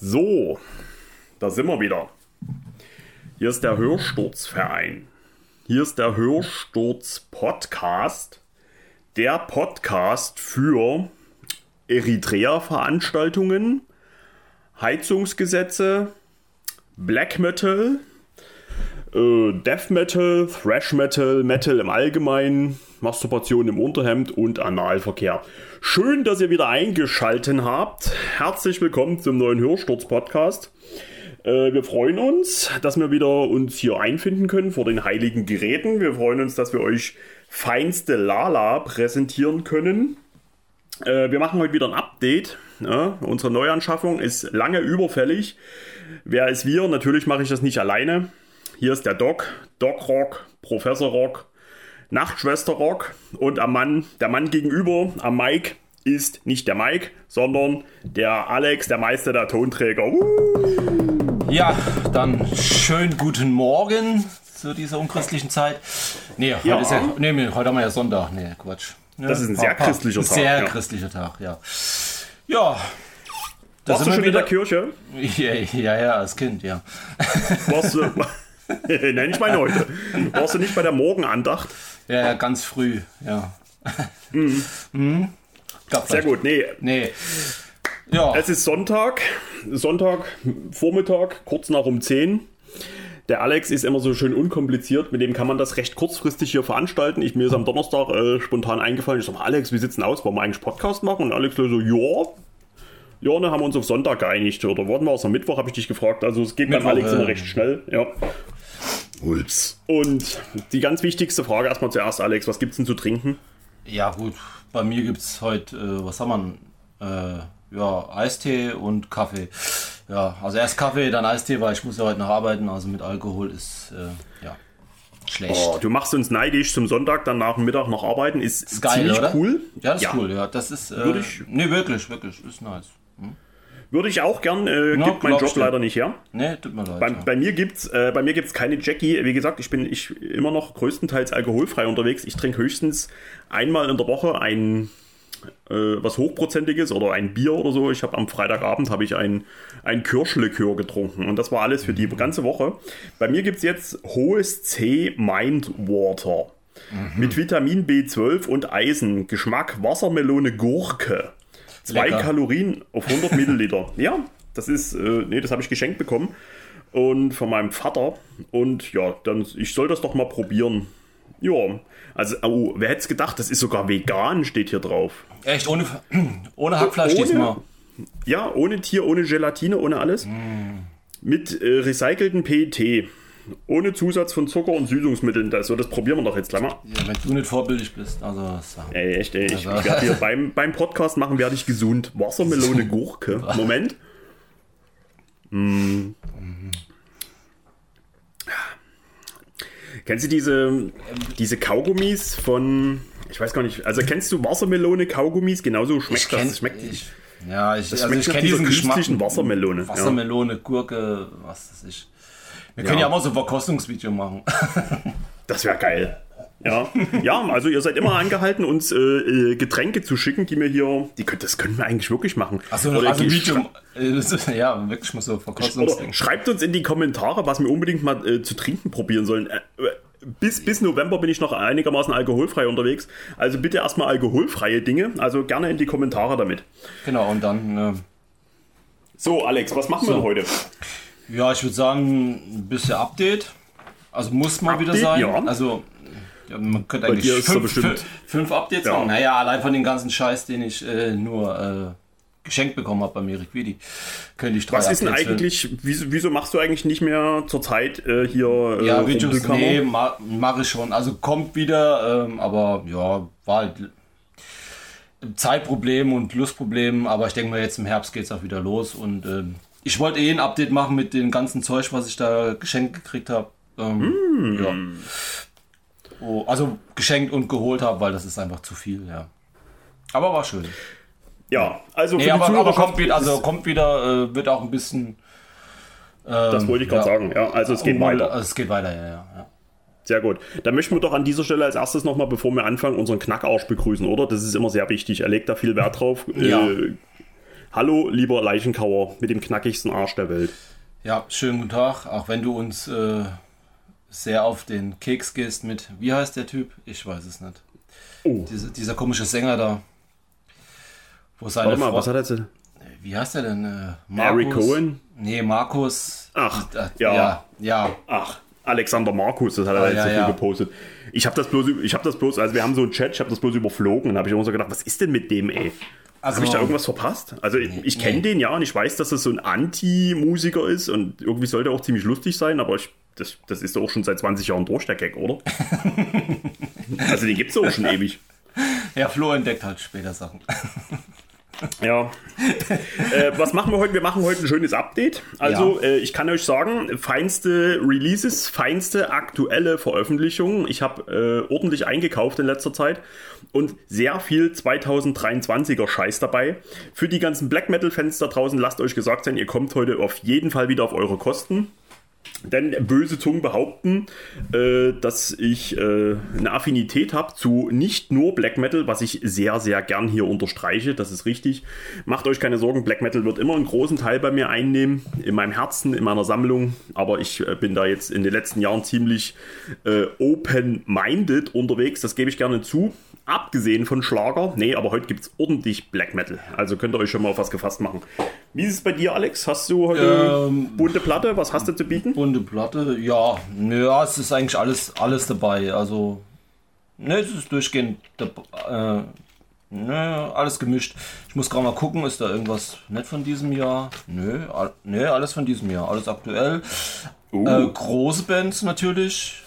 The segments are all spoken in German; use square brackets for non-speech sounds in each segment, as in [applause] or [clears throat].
So, da sind wir wieder. Hier ist der Hörsturzverein. Hier ist der Hörsturz Podcast. Der Podcast für Eritrea-Veranstaltungen, Heizungsgesetze, Black Metal, äh, Death Metal, Thrash Metal, Metal im Allgemeinen, Masturbation im Unterhemd und Analverkehr. Schön, dass ihr wieder eingeschaltet habt. Herzlich willkommen zum neuen Hörsturz-Podcast. Äh, wir freuen uns, dass wir wieder uns hier einfinden können vor den heiligen Geräten. Wir freuen uns, dass wir euch feinste Lala präsentieren können. Äh, wir machen heute wieder ein Update. Unsere Neuanschaffung ist lange überfällig. Wer ist wir? Natürlich mache ich das nicht alleine. Hier ist der Doc, Doc Rock, Professor Rock, Nachtschwester Rock und am Mann, der Mann gegenüber, am Mike, ist nicht der Mike, sondern der Alex, der Meister der Tonträger. Uh! Ja, dann schönen guten Morgen zu dieser unchristlichen Zeit. Nee, heute, Ja. ist ja, nee, heute haben wir ja Sonntag. Nee, Quatsch. Ja, Das ist ein sehr christlicher Tag, Sehr christlicher Tag, ja. Ja. Warst du schon wir in der Kirche? [laughs] Ja, ja, ja, als Kind, ja. Warst du. [laughs] [laughs] Nein, ich meine heute. Warst du nicht bei der Morgenandacht? Ja, ja ganz früh, ja. Mhm. Gab Sehr gut, nee. Nee. Ja, Es ist Sonntag, Sonntag, Vormittag, kurz nach um 10. Der Alex ist immer so schön unkompliziert, mit dem kann man das recht kurzfristig hier veranstalten. Ich, mir ist am Donnerstag äh, spontan eingefallen, ich sag mal, Alex, wie sieht's denn aus? Wollen wir eigentlich Podcast machen? Und Alex so, ja. Ja, dann haben wir uns auf Sonntag geeinigt. Oder warten wir aus am Mittwoch, habe ich dich gefragt. Also es geht beim Mittwoch, Alex immer äh, recht schnell. Ja. Ups. Und die ganz wichtigste Frage erstmal zuerst, Alex, was gibt's denn zu trinken? ja gut. Bei mir gibt es heute, äh, was haben wir? Äh, ja, Eistee und Kaffee. Ja, also erst Kaffee, dann Eistee, weil ich muss ja heute noch arbeiten. Also mit Alkohol ist, äh, ja, schlecht. Oh, du machst uns neidisch zum Sonntag, dann nach dem Mittag noch arbeiten. Ist, Ist geil, ziemlich oder? cool. Ja, das ist cool, ja. Das ist. Äh, Würde ich- Nee, wirklich, wirklich. Ist nice. Würde ich auch gern, äh, Ja, gibt mein Job leider nicht her. Nee, tut mir leid. Bei, ja. bei mir gibt's, äh, bei mir gibt's keine Jackie. Wie gesagt, ich bin ich immer noch größtenteils alkoholfrei unterwegs. Ich trinke höchstens einmal in der Woche ein äh, was hochprozentiges oder ein Bier oder so. Ich habe am Freitagabend habe ich ein ein Kirschlikör getrunken und das war alles für die ganze Woche. Bei mir gibt's jetzt hohes C Mind Water mit Vitamin B12 und Eisen. Geschmack Wassermelone Gurke. Zwei Lecker. Kalorien auf 100 Milliliter. [laughs] Ja, das ist, äh, nee, das habe ich geschenkt bekommen. Und von meinem Vater. Und ja, dann, ich soll das doch mal probieren. Ja, also, oh, wer hätte es gedacht, das ist sogar vegan, steht hier drauf. Echt, ohne, [clears throat] ohne Hackfleisch Ohne- diesmal. Ja, ohne Tier, ohne Gelatine, ohne alles. Mit äh, recycelten PET. Ohne Zusatz von Zucker und Süßungsmitteln. Das, so, das probieren wir doch jetzt gleich mal. Ja, wenn du nicht vorbildlich bist. Also, das, Ey, echt, ey. Ich Also- werde hier [laughs] beim, beim Podcast machen, werde ich gesund. Wassermelone, Gurke. [laughs] Moment. Mm. Kennst du diese, diese Kaugummis von. Ich weiß gar nicht. Also kennst du Wassermelone, Kaugummis? Genauso schmeckt das. kenn- Das schmeckt, ich, ja, ich, das also ich kenne diesen Geschmack. künstlichen Wassermelone. Ja. Wassermelone, Gurke, was weiß ich. Wir können ja, mal so ein Verkostungsvideo machen. [laughs] Das wäre geil. Ja. ja, also ihr seid immer angehalten, uns äh, äh, Getränke zu schicken, die mir hier. Die, könnt- das können wir eigentlich wirklich machen. Achso, also Video. [laughs] äh, Ja, wirklich mal so Verkostungsding. schreibt uns in die Kommentare, was wir unbedingt mal äh, zu trinken probieren sollen. Äh, äh, bis, bis November bin ich noch einigermaßen alkoholfrei unterwegs. Also bitte erstmal alkoholfreie Dinge. Also gerne in die Kommentare damit. Genau, und dann. So, Alex, was machen wir So. denn heute? Ja, ich würde sagen, ein bisschen Update. Also muss mal wieder Update, sein. ja. Also ja, man könnte eigentlich fünf, fünf, fünf Updates Ja. machen. Naja, allein von dem ganzen Scheiß, den ich äh, nur äh, geschenkt bekommen habe bei Meriquidi, könnte ich drei Was ist denn füllen. eigentlich, wieso, wieso machst du eigentlich nicht mehr zur Zeit äh, hier äh, Ja, Videos, nee, ma, mache ich schon. Also kommt wieder, ähm, aber ja, war halt Zeitproblem und Lustproblem, aber ich denke mal, jetzt im Herbst geht es auch wieder los und ähm, ich wollte eh ein Update machen mit dem ganzen Zeug, was ich da geschenkt gekriegt habe. Ähm, Mm. ja. oh, also geschenkt und geholt habe, weil das ist einfach zu viel, ja. Aber war schön. Ja, also Nee, aber, aber kommt wieder, also kommt wieder, äh, wird auch ein bisschen. das wollte ich gerade ja. sagen. Ja, also es geht um- weiter. Also es geht weiter, ja, ja. ja. Sehr gut. Dann möchten wir doch an dieser Stelle als erstes nochmal, bevor wir anfangen, unseren Knackarsch begrüßen, oder? Das ist immer sehr wichtig. Er legt da viel Wert drauf. Ja. Äh, Hallo, lieber Leichenkauer mit dem knackigsten Arsch der Welt. Ja, schönen guten Tag, auch wenn du uns äh, sehr auf den Keks gehst mit, wie heißt der Typ? Ich weiß es nicht. Oh. Diese, dieser komische Sänger da. Wo seine Warte mal, Frau- was hat er jetzt? Wie heißt der denn? Äh, Harry Cohen? Nee, Markus. Ach, Äh, ja. ja. Ja, Ach, Alexander Markus, das hat er Ah, jetzt ja, so viel ja. gepostet. Ich habe das bloß, ich habe das bloß, also wir haben so einen Chat, ich habe das bloß überflogen und habe ich immer so gedacht, was ist denn mit dem, ey? Also- habe ich da irgendwas verpasst? Also ich, ich kenne nee. den ja und ich weiß, dass das so ein Anti-Musiker ist und irgendwie sollte er auch ziemlich lustig sein, aber ich, das, das ist doch auch schon seit 20 Jahren durch, der Gag, oder? [laughs] also den gibt es auch schon ewig. ja, Flo entdeckt halt später Sachen. Ja. äh, was machen wir heute? Wir machen heute ein schönes Update. Also, Ja. äh, ich kann euch sagen, feinste Releases, feinste aktuelle Veröffentlichungen. Ich habe äh, ordentlich eingekauft in letzter Zeit und sehr viel 2023er Scheiß dabei. Für die ganzen Black Metal-Fans da draußen, lasst euch gesagt sein, ihr kommt heute auf jeden Fall wieder auf eure Kosten. Denn böse Zungen behaupten, äh, dass ich äh, eine Affinität habe zu nicht nur Black Metal, was ich sehr, sehr gern hier unterstreiche. Das ist richtig. Macht euch keine Sorgen, Black Metal wird immer einen großen Teil bei mir einnehmen, in meinem Herzen, in meiner Sammlung. Aber ich äh, bin da jetzt in den letzten Jahren ziemlich äh, open-minded unterwegs, das gebe ich gerne zu. Abgesehen von Schlager. Nee, aber heute gibt es ordentlich Black Metal. Also könnt ihr euch schon mal auf was gefasst machen. Wie ist es bei dir, Alex? Hast du heute Ähm, bunte Platte? Was hast du zu bieten? Bunte Platte, ja, ja, es ist eigentlich alles, alles dabei. Also, ne, es ist durchgehend, äh, ne, alles gemischt. Ich muss gerade mal gucken, ist da irgendwas nicht von diesem Jahr? Nö, all, ne, alles von diesem Jahr, alles aktuell. Uh. Äh, große Bands natürlich,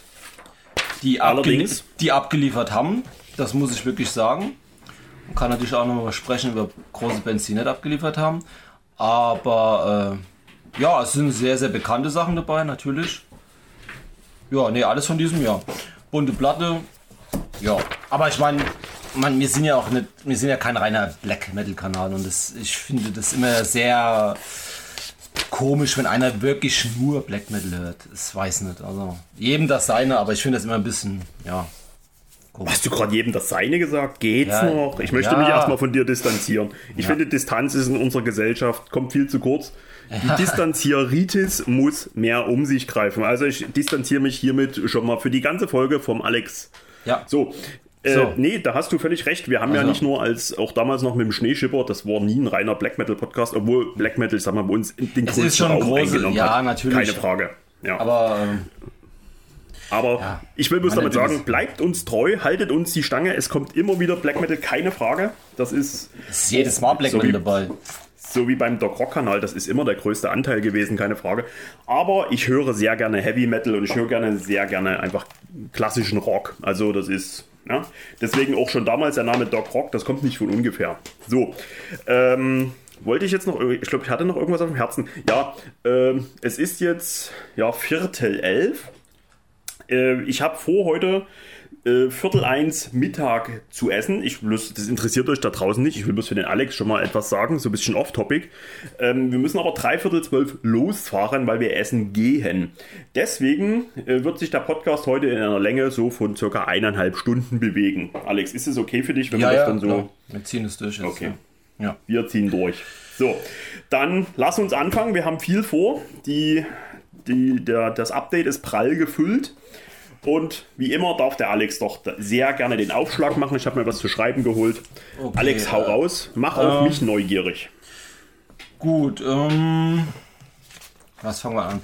die, Allerdings. abgeli die abgeliefert haben, das muss ich wirklich sagen. Man kann natürlich auch noch mal sprechen über große Bands, die nicht abgeliefert haben. Aber äh, ja, es sind sehr, sehr bekannte Sachen dabei, natürlich. Ja, nee, alles von diesem Jahr. Bunte Platte. Ja, aber ich meine, man, wir sind ja auch nicht, wir sind ja kein reiner Black Metal Kanal und das, ich finde das immer sehr komisch, wenn einer wirklich nur Black Metal hört. Ich weiß nicht, also jedem das seine, aber ich finde das immer ein bisschen, ja. Hast du gerade jedem das Seine gesagt? Geht's Ja. noch? Ich möchte Ja. mich erstmal von dir distanzieren. Ich finde, Distanz ist in unserer Gesellschaft, kommt viel zu kurz. Die [laughs] Distanzieritis muss mehr um sich greifen. Also ich distanziere mich hiermit schon mal für die ganze Folge vom Alex. Ja. So. Äh, So. Nee, da hast du völlig recht. Wir haben ja Also. nicht nur als, auch damals noch mit dem Schneeschipper, das war nie ein reiner Black Metal Podcast, obwohl Black Metal, sag mal, bei uns den Es ist schon Raum große- eingenommen ja, hat. natürlich. Keine Frage. Ja. Aber ähm, Aber Ja. ich will bloß damit sagen, bleibt uns treu, haltet uns die Stange. Es kommt immer wieder Black Metal, keine Frage. Das ist ist jedes Mal Black So Metal dabei. So wie beim Doc Rock Kanal, das ist immer der größte Anteil gewesen, keine Frage. Aber ich höre sehr gerne Heavy Metal und ich höre gerne sehr gerne einfach klassischen Rock. Also das ist, ja, deswegen auch schon damals der Name Doc Rock, das kommt nicht von ungefähr. So, ähm, wollte ich jetzt noch, ich glaube, ich hatte noch irgendwas auf dem Herzen. Ja, ähm, es ist jetzt, ja, Viertel elf. Äh, ich habe vor, heute äh, Viertel eins Mittag zu essen. Ich bloß, das interessiert euch da draußen nicht. Ich will bloß für den Alex schon mal etwas sagen, so ein bisschen off-topic. Ähm, wir müssen aber dreiviertel zwölf losfahren, weil wir essen gehen. Deswegen äh, wird sich der Podcast heute in einer Länge so von circa eineinhalb Stunden bewegen. Alex, ist es okay für dich, wenn wir das dann so... klar. Wir ziehen es durch jetzt. Okay. Ja. ja. Wir ziehen durch. So, dann lass uns anfangen. Wir haben viel vor. Die, die, der, das Update ist prall gefüllt. Und wie immer darf der Alex doch sehr gerne den Aufschlag machen. Ich habe mir was zu schreiben geholt. Okay, Alex, hau äh, raus. Mach auch ähm, mich neugierig. Gut, ähm, was fangen wir an?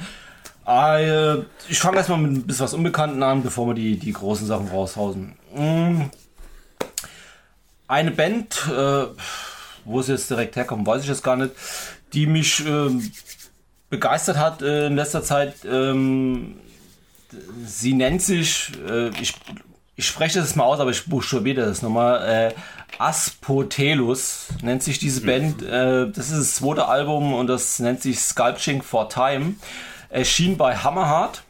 Äh, ich fange erstmal mit ein bisschen was Unbekannten an, bevor wir die, die großen Sachen raushausen. Mm. Eine Band, äh, wo es jetzt direkt herkommt, weiß ich jetzt gar nicht, die mich ähm, begeistert hat äh, in letzter Zeit. Ähm, sie nennt sich, äh, ich, ich spreche das mal aus, aber ich buchstabiere das nochmal. Äh, Aspotelus nennt sich diese Band. Äh, das ist das zweite Album und das nennt sich Sculpting for Time. Erschien bei Hammerheart.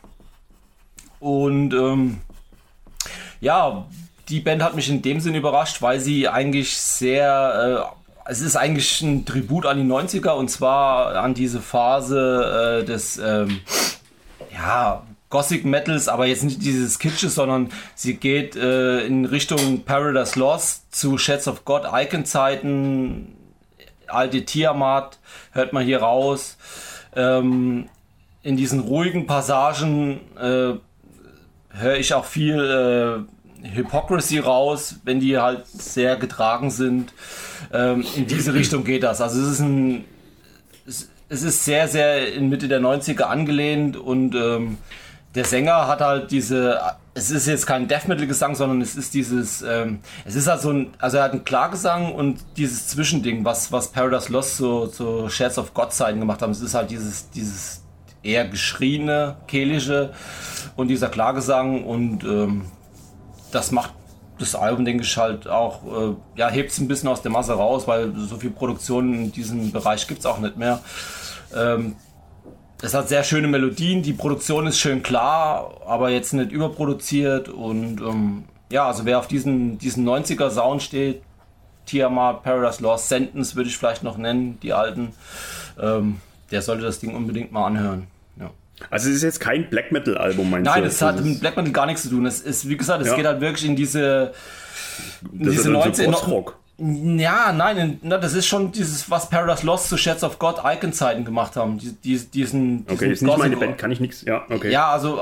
Und ähm, ja, die Band hat mich in dem Sinn überrascht, weil sie eigentlich sehr. Äh, es ist eigentlich ein Tribut an die 90er und zwar an diese Phase äh, des. Ähm, ja, Gothic Metals, aber jetzt nicht dieses Kitsches, sondern sie geht äh, in Richtung Paradise Lost zu Shades of God, Icon-Zeiten. alte Tiamat hört man hier raus. Ähm, in diesen ruhigen Passagen äh, höre ich auch viel äh, Hypocrisy raus, wenn die halt sehr getragen sind. Ähm, in diese Richtung geht das. Also es ist ein es, es ist sehr, sehr in Mitte der 90er angelehnt und ähm, der Sänger hat halt diese, es ist jetzt kein Death Metal Gesang, sondern es ist dieses, ähm, es ist halt so ein, also er hat einen Klargesang und dieses Zwischending, was, was Paradise Lost so, so Shards of God Zeiten gemacht haben. Es ist halt dieses, dieses eher geschrieene, kehlische und dieser Klargesang und ähm, das macht das Album, denke ich, halt auch, äh, ja, hebt es ein bisschen aus der Masse raus, weil so viel Produktion in diesem Bereich gibt es auch nicht mehr. Ähm, es hat sehr schöne Melodien, die Produktion ist schön klar, aber jetzt nicht überproduziert und ähm, ja, also wer auf diesen, diesen 90er Sound steht, Tiamat, Paradise Lost, Sentence würde ich vielleicht noch nennen, die alten, ähm, der sollte das Ding unbedingt mal anhören. Ja. Also es ist jetzt kein Black Metal Album, meinst Nein, du? Nein, es hat mit Black Metal gar nichts zu tun. Es ist, wie gesagt, es ja. geht halt wirklich in diese, in das diese 19... So ja, nein, das ist schon dieses, was Paradise Lost zu Shades of God Icon-Zeiten gemacht haben. Die, die, diesen, diesen okay, ist nicht meine Band, kann ich nichts, ja, okay. Ja, also,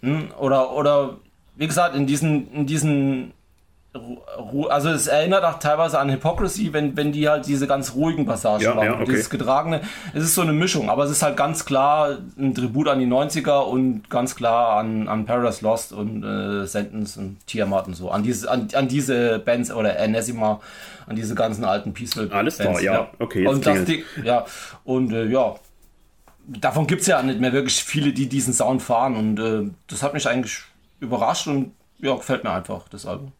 hm, oder, oder, wie gesagt, in diesen, in diesen also es erinnert auch teilweise an Hypocrisy, wenn, wenn die halt diese ganz ruhigen Passagen ja, machen. Ja, okay. Dieses getragene, es ist so eine Mischung, aber es ist halt ganz klar ein Tribut an die 90er und ganz klar an, an Paradise Lost und äh, Sentence und Tiamat und so. An diese, an, an diese Bands oder Enesima, an diese ganzen alten Peaceful Alles Bands. Alles klar, ja. Okay, jetzt und das Ding, ja, und äh, ja, davon gibt es ja nicht mehr wirklich viele, die diesen Sound fahren und äh, das hat mich eigentlich überrascht und ja, gefällt mir einfach, das Album.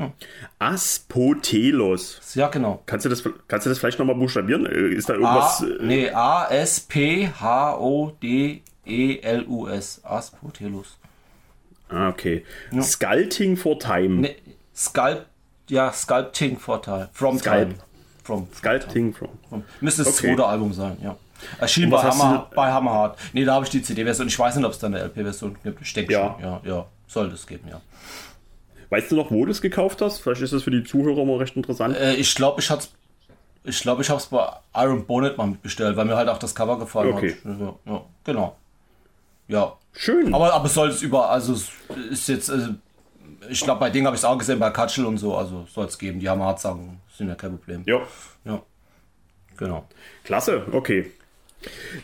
Hm. Aspotelos. Ja, genau. Kannst du das, kannst du das vielleicht nochmal buchstabieren? Äh, ist da irgendwas. A, äh, nee, A-S-P-H-O-D-E-L-U-S. Aspotelos. Ah, okay. Ja. Sculpting for Time. Nee, Sculpt, ja, Sculpting for Time. From Sculpt. Time. From, Sculpting from. from. Müsste das okay. zweite Album sein, ja. Erschien bei, Hammer, bei Hammerhard. Nee, da habe ich die CD-Version. Ich weiß nicht, ob es da eine LP-Version gibt. Ich denke ja. schon. Ja, ja. Sollte es geben, ja. Weißt du noch, wo du es gekauft hast? Vielleicht ist das für die Zuhörer mal recht interessant. Äh, ich glaube, ich hatte ich glaube, ich habe es bei Iron Bonnet mal bestellt, weil mir halt auch das Cover gefallen okay. hat. Ja, ja, genau. Ja. Schön. Aber, aber soll es über, also es ist jetzt, also ich glaube, bei Ding habe ich es auch gesehen, bei Katschel und so, also soll es geben. Die haben hart sagen, sind ja kein Problem. Ja. Ja. Genau. Klasse, okay.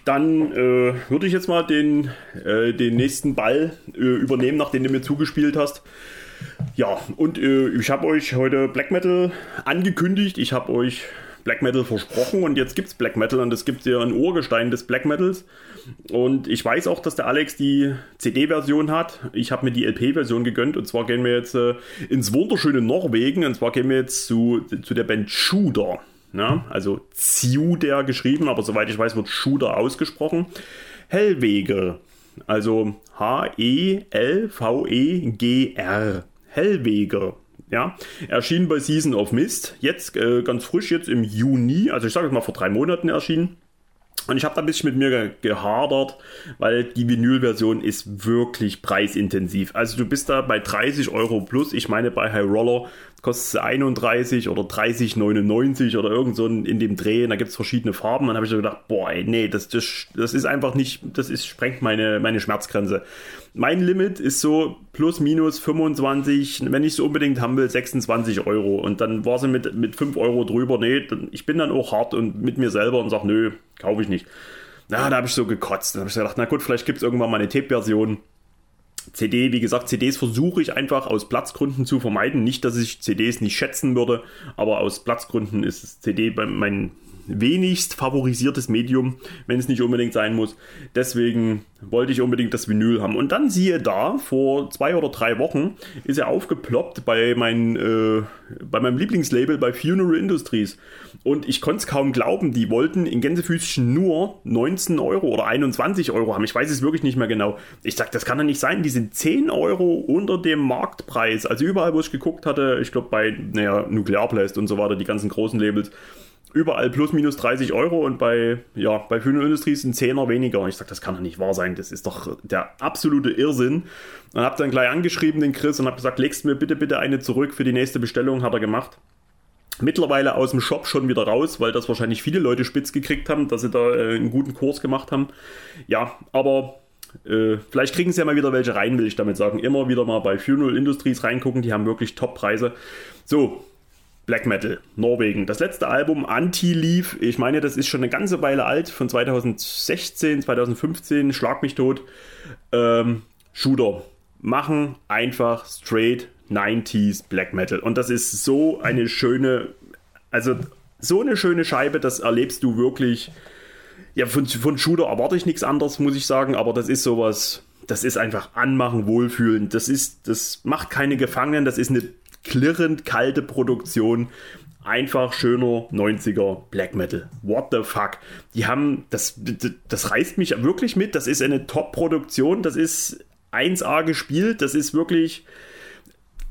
Dann äh, würde ich jetzt mal den, äh, den nächsten Ball äh, übernehmen, nachdem du mir zugespielt hast. Ja, und äh, ich habe euch heute Black Metal angekündigt. Ich habe euch Black Metal versprochen und jetzt gibt es Black Metal und es gibt ja ein Urgestein des Black Metals. Und ich weiß auch, dass der Alex die CD-Version hat. Ich habe mir die LP-Version gegönnt und zwar gehen wir jetzt äh, ins wunderschöne Norwegen und zwar gehen wir jetzt zu, zu der Band Schuder. Ja, also Ziuder geschrieben, aber soweit ich weiß, wird Schuder ausgesprochen. Hellwege, also H-E-L-V-E-G-R. Hellweger. Ja, erschien bei Season of Mist, jetzt äh, ganz frisch, jetzt im Juni, also ich sage mal vor drei Monaten erschienen. Und ich habe da ein bisschen mit mir gehadert, weil die Vinyl-Version ist wirklich preisintensiv. Also du bist da bei 30 Euro plus. Ich meine, bei High Roller kostet es 31 oder 30,99 oder irgend so in dem Dreh. Und da gibt es verschiedene Farben. Dann habe ich so gedacht, boah, nee, das, das, das ist einfach nicht, das ist, sprengt meine, meine Schmerzgrenze. Mein Limit ist so plus minus 25, wenn ich es unbedingt haben will, 26 Euro. Und dann war sie mit, mit 5 Euro drüber. Nee, ich bin dann auch hart und mit mir selber und sage, nö, kaufe ich nicht. Na, da habe ich so gekotzt. Dann habe ich gedacht, na gut, vielleicht gibt es irgendwann mal eine Tape-Version. CD, wie gesagt, CDs versuche ich einfach aus Platzgründen zu vermeiden. Nicht, dass ich CDs nicht schätzen würde, aber aus Platzgründen ist CD mein wenigst favorisiertes Medium, wenn es nicht unbedingt sein muss. Deswegen wollte ich unbedingt das Vinyl haben. Und dann siehe da, vor zwei oder drei Wochen ist er aufgeploppt bei, mein, äh, bei meinem Lieblingslabel bei Funeral Industries. Und ich konnte es kaum glauben, die wollten in Gänsefüßchen nur 19 Euro oder 21 Euro haben. Ich weiß es wirklich nicht mehr genau. Ich sag, das kann doch nicht sein. Die sind 10 Euro unter dem Marktpreis. Also überall, wo ich geguckt hatte, ich glaube bei naja, Nuclearblast und so weiter, die ganzen großen Labels, überall plus minus 30 Euro und bei, ja, bei Funeral Industries sind Zehner weniger. ich sage, das kann doch nicht wahr sein. Das ist doch der absolute Irrsinn. Und habe dann gleich angeschrieben den Chris und habe gesagt, legst mir bitte, bitte eine zurück für die nächste Bestellung, hat er gemacht. Mittlerweile aus dem Shop schon wieder raus, weil das wahrscheinlich viele Leute spitz gekriegt haben, dass sie da äh, einen guten Kurs gemacht haben. Ja, aber äh, vielleicht kriegen sie ja mal wieder welche rein, will ich damit sagen. Immer wieder mal bei Funeral Industries reingucken, die haben wirklich Top-Preise. So, Black Metal, Norwegen. Das letzte Album Anti-Leaf, ich meine, das ist schon eine ganze Weile alt, von 2016, 2015, Schlag mich tot. Ähm, Shooter. Machen einfach straight 90s Black Metal. Und das ist so eine schöne, also so eine schöne Scheibe, das erlebst du wirklich. Ja, von, von Shooter erwarte ich nichts anderes, muss ich sagen, aber das ist sowas, das ist einfach anmachen, wohlfühlen. Das ist, das macht keine Gefangenen, das ist eine klirrend kalte Produktion. Einfach schöner 90er Black Metal. What the fuck? Die haben, das, das reißt mich wirklich mit. Das ist eine Top-Produktion. Das ist 1A gespielt. Das ist wirklich,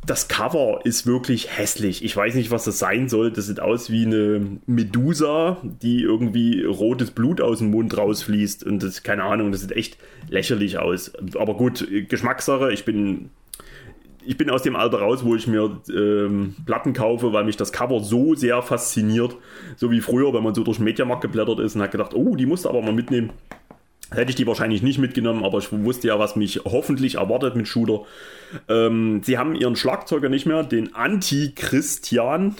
das Cover ist wirklich hässlich. Ich weiß nicht, was das sein soll. Das sieht aus wie eine Medusa, die irgendwie rotes Blut aus dem Mund rausfließt. Und das, keine Ahnung, das sieht echt lächerlich aus. Aber gut, Geschmackssache. Ich bin, ich bin aus dem Alter raus, wo ich mir ähm, Platten kaufe, weil mich das Cover so sehr fasziniert. So wie früher, wenn man so durch den Mediamarkt geblättert ist und hat gedacht, oh, die musst du aber mal mitnehmen. Hätte ich die wahrscheinlich nicht mitgenommen, aber ich wusste ja, was mich hoffentlich erwartet mit Shooter. Ähm, sie haben ihren Schlagzeuger nicht mehr, den Anti-Christian.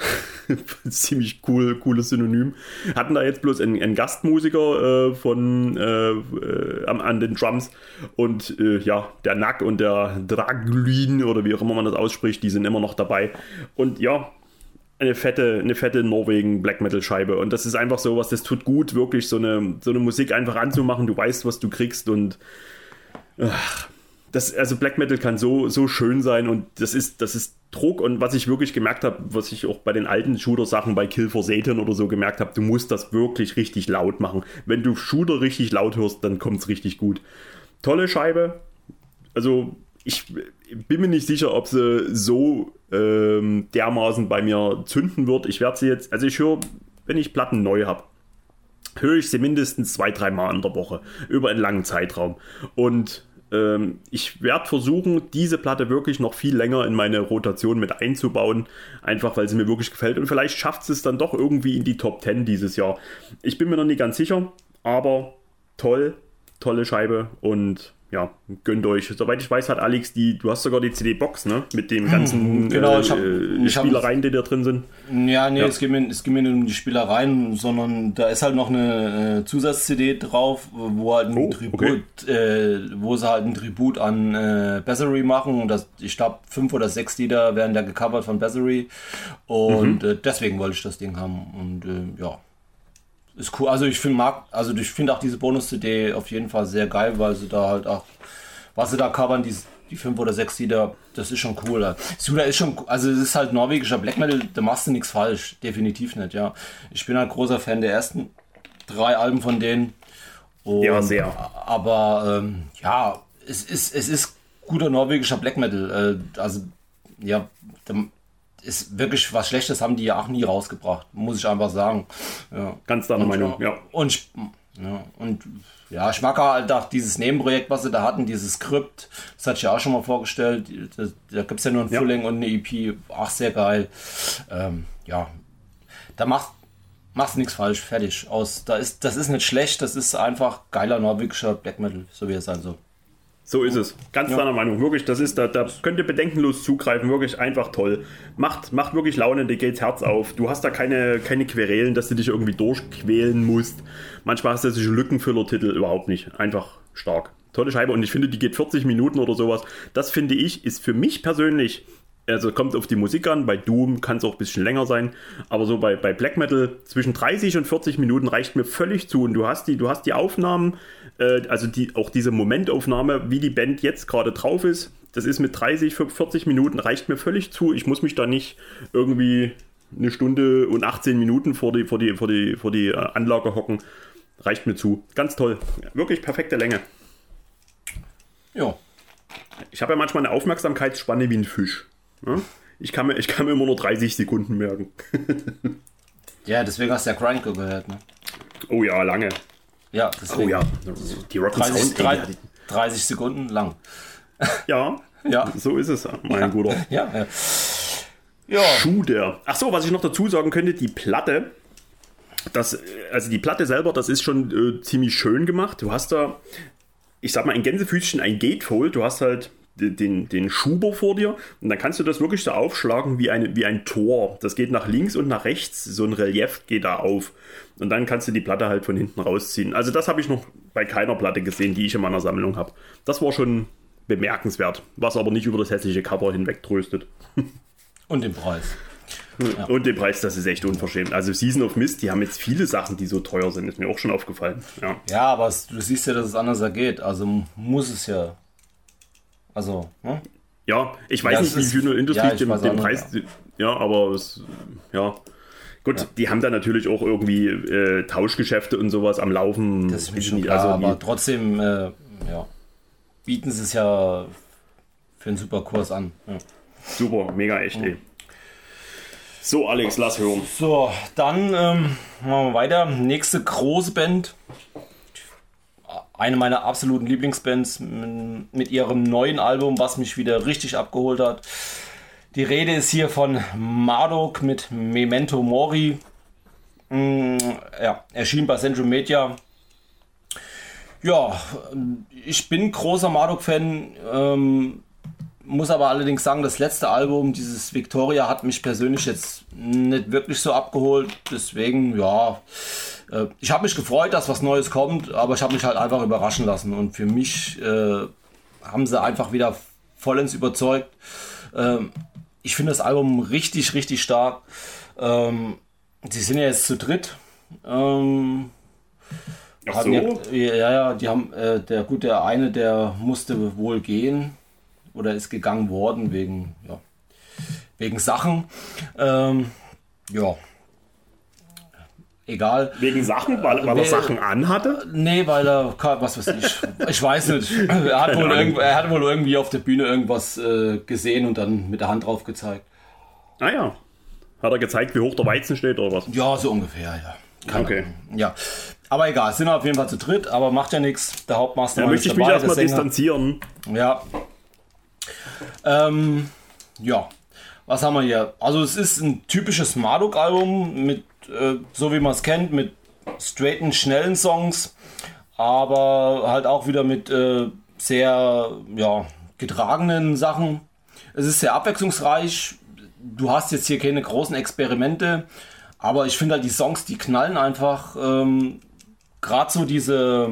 [laughs] Ziemlich cool, cooles Synonym. Hatten da jetzt bloß einen, einen Gastmusiker äh, von äh, äh, an den Drums. Und äh, ja, der Nack und der Draglin oder wie auch immer man das ausspricht, die sind immer noch dabei. Und ja, eine fette, eine fette Norwegen Black Metal Scheibe. Und das ist einfach so was, das tut gut, wirklich so eine, so eine Musik einfach anzumachen. Du weißt, was du kriegst und ach, das, also Black Metal kann so, so schön sein und das ist, das ist Druck. Und was ich wirklich gemerkt habe, was ich auch bei den alten Shooter-Sachen bei Kill for Satan oder so gemerkt habe, du musst das wirklich richtig laut machen. Wenn du Shooter richtig laut hörst, dann kommt es richtig gut. Tolle Scheibe. Also ich bin mir nicht sicher, ob sie so ähm, dermaßen bei mir zünden wird. Ich werde sie jetzt, also ich höre, wenn ich Platten neu habe, höre ich sie mindestens zwei, drei Mal in der Woche über einen langen Zeitraum. Und ähm, ich werde versuchen, diese Platte wirklich noch viel länger in meine Rotation mit einzubauen, einfach weil sie mir wirklich gefällt. Und vielleicht schafft es dann doch irgendwie in die Top 10 dieses Jahr. Ich bin mir noch nicht ganz sicher, aber toll, tolle Scheibe und ja, gönnt euch. Soweit ich weiß, hat Alex die, du hast sogar die CD-Box, ne? Mit den ganzen hm, genau, äh, ich hab, ich Spielereien, die da drin sind. Ja, nee, ja. Es, geht mir, es geht mir nicht um die Spielereien, sondern da ist halt noch eine äh, Zusatz-CD drauf, wo halt ein oh, Tribut, okay. äh, wo sie halt ein Tribut an äh, Bessery machen. Das, ich glaube, fünf oder sechs Lieder werden da gecovert von Bessery. Und mhm. Äh, deswegen wollte ich das Ding haben. Und äh, ja, ist cool. Also ich finde mag, also ich finde auch diese Bonus-CD auf jeden Fall sehr geil, weil sie da halt auch, was sie da covern, die, die fünf oder sechs Lieder, das ist schon cool. Suda ist schon, also es ist halt norwegischer Black Metal, da machst du nichts falsch, definitiv nicht, ja. Ich bin halt großer Fan der ersten drei Alben von denen. Und, ja, sehr. Aber ähm, ja, es ist, es ist guter norwegischer Black Metal. Äh, also ja, ist wirklich was Schlechtes haben die ja auch nie rausgebracht, muss ich einfach sagen. Ja. Ganz deine Meinung, ja. Und, ja, und ja, ich mag halt auch dieses Nebenprojekt, was sie da hatten, dieses Skript, das hatte ich ja auch schon mal vorgestellt. Da, da gibt es ja nur ein ja. Fulling und eine EP, ach sehr geil. Ähm, ja, da macht machst nichts falsch, fertig. Aus, da ist, das ist nicht schlecht, das ist einfach geiler norwegischer Black Metal, so wie es sein soll. So ist es. Ganz ja. deiner Meinung. Wirklich, das ist, da, da könnt ihr bedenkenlos zugreifen. Wirklich einfach toll. Macht, macht wirklich Laune, dir geht's Herz auf. Du hast da keine, keine Querelen, dass du dich irgendwie durchquälen musst. Manchmal hast du solche Lückenfüller-Titel überhaupt nicht. Einfach stark. Tolle Scheibe und ich finde, die geht 40 Minuten oder sowas. Das finde ich, ist für mich persönlich also kommt auf die Musik an, bei Doom kann es auch ein bisschen länger sein, aber so bei, bei Black Metal zwischen 30 und 40 Minuten reicht mir völlig zu und du hast die, du hast die Aufnahmen, äh, also die, auch diese Momentaufnahme, wie die Band jetzt gerade drauf ist, das ist mit 30, 40 Minuten reicht mir völlig zu. Ich muss mich da nicht irgendwie eine Stunde und 18 Minuten vor die, vor die, vor die, vor die äh, Anlage hocken. Reicht mir zu. Ganz toll. Wirklich perfekte Länge. Ja. Ich habe ja manchmal eine Aufmerksamkeitsspanne wie ein Fisch. Ja? Ich, kann mir, ich kann mir immer nur 30 Sekunden merken. [laughs] ja, deswegen hast du ja Grindcore gehört, ne? Oh ja, lange. Ja, deswegen. Oh ja, die Rock 30, Sound, 30, 30 Sekunden lang. [laughs] Ja, ja. so ist es, mein ja. Guter. Ja, ja. Ja. Schuder. Ach so, was ich noch dazu sagen könnte, die Platte, das, also die Platte selber, das ist schon äh, ziemlich schön gemacht. Du hast da, ich sag mal, ein Gänsefüßchen, ein Gatefold. Du hast halt den, den Schuber vor dir und dann kannst du das wirklich so aufschlagen wie, eine, wie ein Tor. Das geht nach links und nach rechts, so ein Relief geht da auf. Und dann kannst du die Platte halt von hinten rausziehen. Also das habe ich noch bei keiner Platte gesehen, die ich in meiner Sammlung habe. Das war schon bemerkenswert, was aber nicht über das hässliche Cover hinweg tröstet. [laughs] Und den Preis. Ja. Und den Preis, das ist echt unverschämt. Also Season of Mist, die haben jetzt viele Sachen, die so teuer sind, ist mir auch schon aufgefallen. Ja, ja aber du siehst ja, dass es anders geht. Also muss es ja. Also, ne? Ja, ich weiß ja, nicht, wie Juno Industries ja, den, den Preis. Ja. ja, aber es, ja. Gut, ja. die haben da natürlich auch irgendwie äh, Tauschgeschäfte und sowas am Laufen. Das ist mir schon klar, also aber trotzdem, äh, ja, bieten sie es ja für einen super Kurs an. Ja. Super, mega echt, ey. So, Alex, lass hören. So, dann ähm, machen wir weiter. Nächste große Band. Eine meiner absoluten Lieblingsbands mit ihrem neuen Album, was mich wieder richtig abgeholt hat. Die Rede ist hier von Marduk mit Memento Mori. Mm, ja, erschien bei Central Media. Ja, ich bin großer Marduk-Fan. Ähm, muss aber allerdings sagen, das letzte Album, dieses Victoria, hat mich persönlich jetzt nicht wirklich so abgeholt. Deswegen, ja, äh, ich habe mich gefreut, dass was Neues kommt, aber ich habe mich halt einfach überraschen lassen. Und für mich äh, haben sie einfach wieder vollends überzeugt. Ähm, ich finde das Album richtig, richtig stark. Ähm, sie sind ja jetzt zu dritt. Ähm, Ach so? Ja, ja, ja, die haben, äh, der gut, der eine, der musste wohl gehen oder ist gegangen worden wegen, ja, wegen Sachen. Ähm, ja. Egal. Wegen Sachen, weil, weil er Sachen anhatte? Nee, weil er, was weiß ich, ich weiß nicht. Er hat, wohl, irgend, er hat wohl irgendwie auf der Bühne irgendwas äh, gesehen und dann mit der Hand drauf gezeigt. Ah ja. Hat er gezeigt, wie hoch der Weizen steht oder was? Ja, so ungefähr, ja. Keine okay. Ahnung. Ja. Aber egal, sind auf jeden Fall zu dritt, aber macht ja nichts. Der Hauptmaster Da möchte ich mich erstmal distanzieren. Ja, ähm, ja, was haben wir hier? Also es ist ein typisches Marduk-Album mit, äh, so wie man es kennt, mit straighten, schnellen Songs, aber halt auch wieder mit äh, sehr, ja, getragenen Sachen. Es ist sehr abwechslungsreich. Du hast jetzt hier keine großen Experimente, aber ich finde halt die Songs, die knallen einfach. Ähm, Gerade so diese,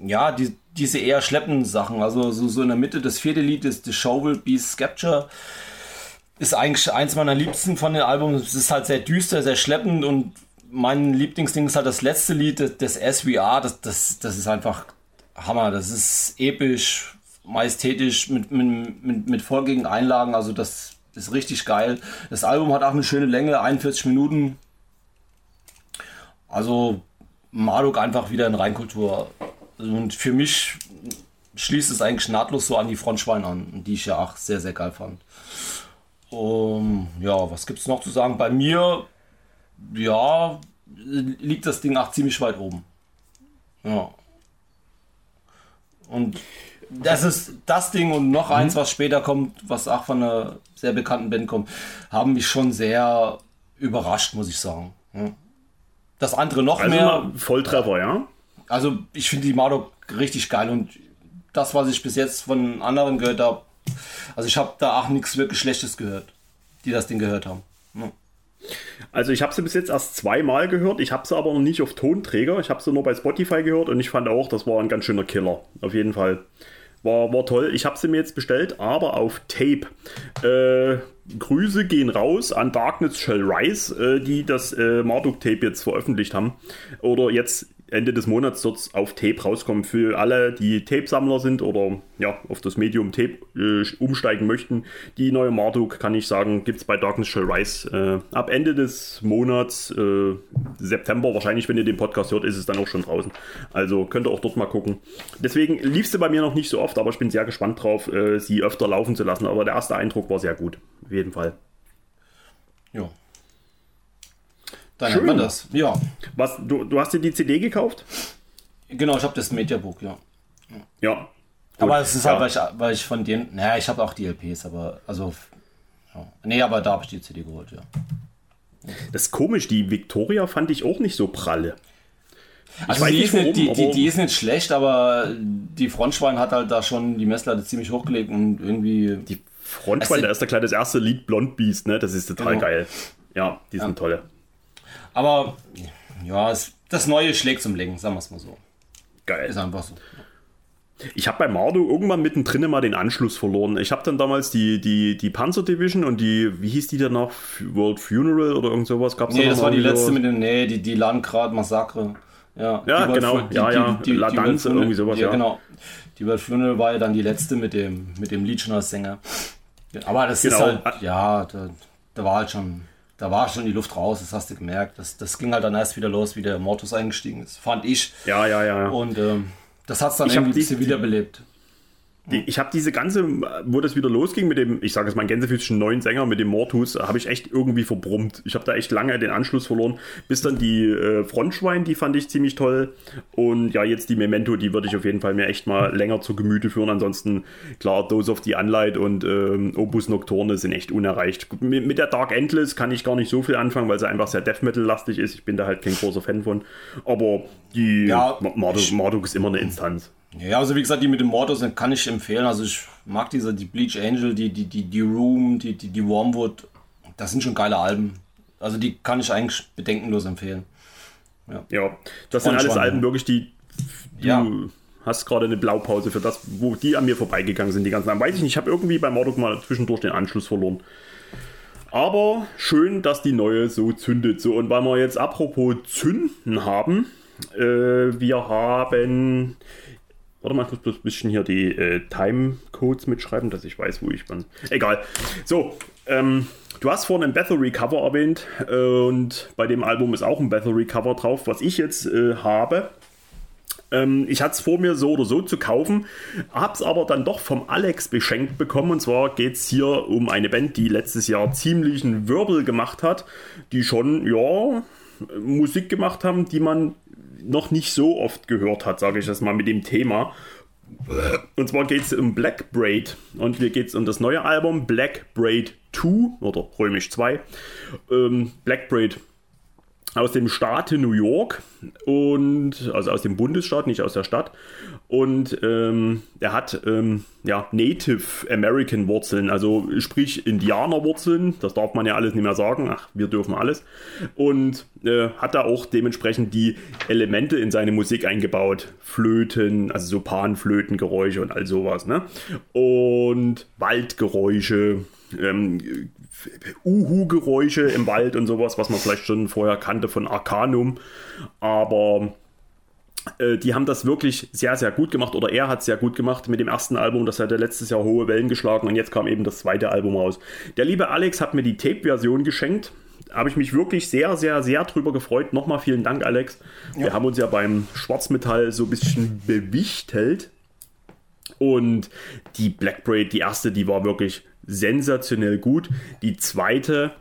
ja, die, diese eher schleppenden Sachen. Also so, so in der Mitte das vierte Lied ist The Show Will Be Sculpture. Ist eigentlich eins meiner liebsten von den Alben. Es ist halt sehr düster, sehr schleppend und mein Lieblingsding ist halt das letzte Lied, das SVR. Das, das, das ist einfach Hammer. Das ist episch, majestätisch, mit, mit, mit, mit folgigen Einlagen. Also das ist richtig geil. Das Album hat auch eine schöne Länge, 41 Minuten. Also Marduk einfach wieder in Reinkultur und für mich schließt es eigentlich nahtlos so an die Frontschweine an, die ich ja auch sehr, sehr geil fand. Um, ja, was gibt es noch zu sagen? Bei mir, ja, liegt das Ding auch ziemlich weit oben. Ja. Und das ist das Ding und noch eins, mhm. was später kommt, was auch von einer sehr bekannten Band kommt, haben mich schon sehr überrascht, muss ich sagen. Das andere noch also mehr. Volltreffer, ja? Also ich finde die Marduk richtig geil und das, was ich bis jetzt von anderen gehört habe, also ich habe da auch nichts wirklich Schlechtes gehört, die das Ding gehört haben. Ja. Also ich habe sie bis jetzt erst zweimal gehört, ich habe sie aber noch nicht auf Tonträger, ich habe sie nur bei Spotify gehört und ich fand auch, das war ein ganz schöner Killer, auf jeden Fall. War, war toll. Ich habe sie mir jetzt bestellt, aber auf Tape. Äh, Grüße gehen raus an Darkness Shall Rise, äh, die das äh, Marduk-Tape jetzt veröffentlicht haben. Oder jetzt Ende des Monats dort auf Tape rauskommen. Für alle, die Tape-Sammler sind oder ja, auf das Medium Tape äh, umsteigen möchten. Die neue Marduk, kann ich sagen, gibt es bei Darkness Shall Rise äh, ab Ende des Monats, äh, September wahrscheinlich, wenn ihr den Podcast hört, ist es dann auch schon draußen. Also könnt ihr auch dort mal gucken. Deswegen lief sie bei mir noch nicht so oft, aber ich bin sehr gespannt drauf, äh, sie öfter laufen zu lassen. Aber der erste Eindruck war sehr gut, auf jeden Fall. Ja, dann Schön. hat man das. Ja. Was, du, du hast dir die CD gekauft? Genau, ich habe das Mediabook, ja. Ja. Aber es ist halt, weil ich, weil ich von denen, naja, ich habe auch die LPs, aber also Ja. Nee, aber da habe ich die CD geholt, ja. Das ist komisch, die Victoria fand ich auch nicht so pralle. Also die, ist nicht, die, die, die, ist nicht schlecht, aber die Frontschwein hat halt da schon die Messlatte ziemlich hochgelegt und irgendwie. Die Frontschwein, also, da ist da gleich das erste Lied Blond Beast, ne? Das ist total genau. geil. Ja, die sind ja. tolle. Aber ja, das Neue schlägt zum Lenken, sagen wir es mal so. Geil. Ist einfach so. Ich habe bei Mardo irgendwann mittendrin mal den Anschluss verloren. Ich habe dann damals die, die, die Panzer Division und die, wie hieß die dann noch? World Funeral oder irgend sowas? Gab's nee, da das war die letzte mit den, nee, die, die Landgrad Massacre. Ja, ja genau, die, ja, ja, die, die, La Dance irgendwie sowas, ja, ja. genau. Die World Funeral war ja dann die letzte mit dem, mit dem Legion als Sänger. Aber das genau. ist halt, ja, da, da war halt schon, da war schon die Luft raus, das hast du gemerkt. Das, das ging halt dann erst wieder los, wie der Mortus eingestiegen ist, fand ich. Ja, ja, ja. Und ähm, das hat es dann ich irgendwie ein bisschen wiederbelebt. Die, ich habe diese ganze, wo das wieder losging mit dem, ich sage es mal, gänsefüßchen neuen Sänger mit dem Mortus, habe ich echt irgendwie verbrummt. Ich habe da echt lange den Anschluss verloren, bis dann die äh, Frontschwein, die fand ich ziemlich toll. Und ja, jetzt die Memento, die würde ich auf jeden Fall mir echt mal länger zu Gemüte führen. Ansonsten, klar, Dose of the Unlight und ähm, Opus Nocturne sind echt unerreicht. Mit, mit, der Dark Endless kann ich gar nicht so viel anfangen, weil sie einfach sehr Death Metal-lastig ist. Ich bin da halt kein großer Fan von. Aber die ja, Marduk, Marduk ist immer eine Instanz. Ja, also wie gesagt, die mit dem Mortus kann ich empfehlen. Also ich mag diese, die Bleach Angel, die, die, die, die Room, die, die, die Wormwood. Das sind schon geile Alben. Also die kann ich eigentlich bedenkenlos empfehlen. Ja, ja das sind alles Alben wirklich, die du ja. hast gerade eine Blaupause für das, wo die an mir vorbeigegangen sind, die ganzen Alben. Weiß ich nicht, ich habe irgendwie bei Mordok mal zwischendurch den Anschluss verloren. Aber schön, dass die neue so zündet. So, und weil wir jetzt apropos Zünden haben, äh, wir haben Warte mal, ich muss bloß ein bisschen hier die äh, Timecodes mitschreiben, dass ich weiß, wo ich bin. Egal. So, ähm, du hast vorhin ein Bathory Cover erwähnt äh, und bei dem Album ist auch ein Bathory Cover drauf. Was ich jetzt äh, habe, ähm, ich hatte es vor mir so oder so zu kaufen, habe es aber dann doch vom Alex beschenkt bekommen. Und zwar geht es hier um eine Band, die letztes Jahr ziemlichen Wirbel gemacht hat, die schon, ja, Musik gemacht haben, die man noch nicht so oft gehört hat, sage ich das mal mit dem Thema. Und zwar geht es um Black Braid. Und hier geht es um das neue Album Black Braid 2 oder römisch 2. Ähm, Black Braid aus dem Staate New York und also aus dem Bundesstaat, nicht aus der Stadt. Und ähm, er hat ähm, ja, Native American Wurzeln, also sprich Indianerwurzeln, das darf man ja alles nicht mehr sagen, ach, wir dürfen alles. Und äh, hat da auch dementsprechend die Elemente in seine Musik eingebaut. Flöten, also so Panflötengeräusche und all sowas. Ne? Und Waldgeräusche, ähm, Uhu-Geräusche im Wald und sowas, was man vielleicht schon vorher kannte von Arcanum. Aber äh, die haben das wirklich sehr, sehr gut gemacht oder er hat es sehr gut gemacht mit dem ersten Album. Das hat er letztes Jahr hohe Wellen geschlagen und jetzt kam eben das zweite Album raus. Der liebe Alex hat mir die Tape-Version geschenkt. Habe ich mich wirklich sehr, sehr, sehr drüber gefreut. Nochmal vielen Dank, Alex. Ja. Wir haben uns ja beim Schwarzmetall so ein bisschen bewichtelt. Und die Black Braid, die erste, die war wirklich sensationell gut. Die zweite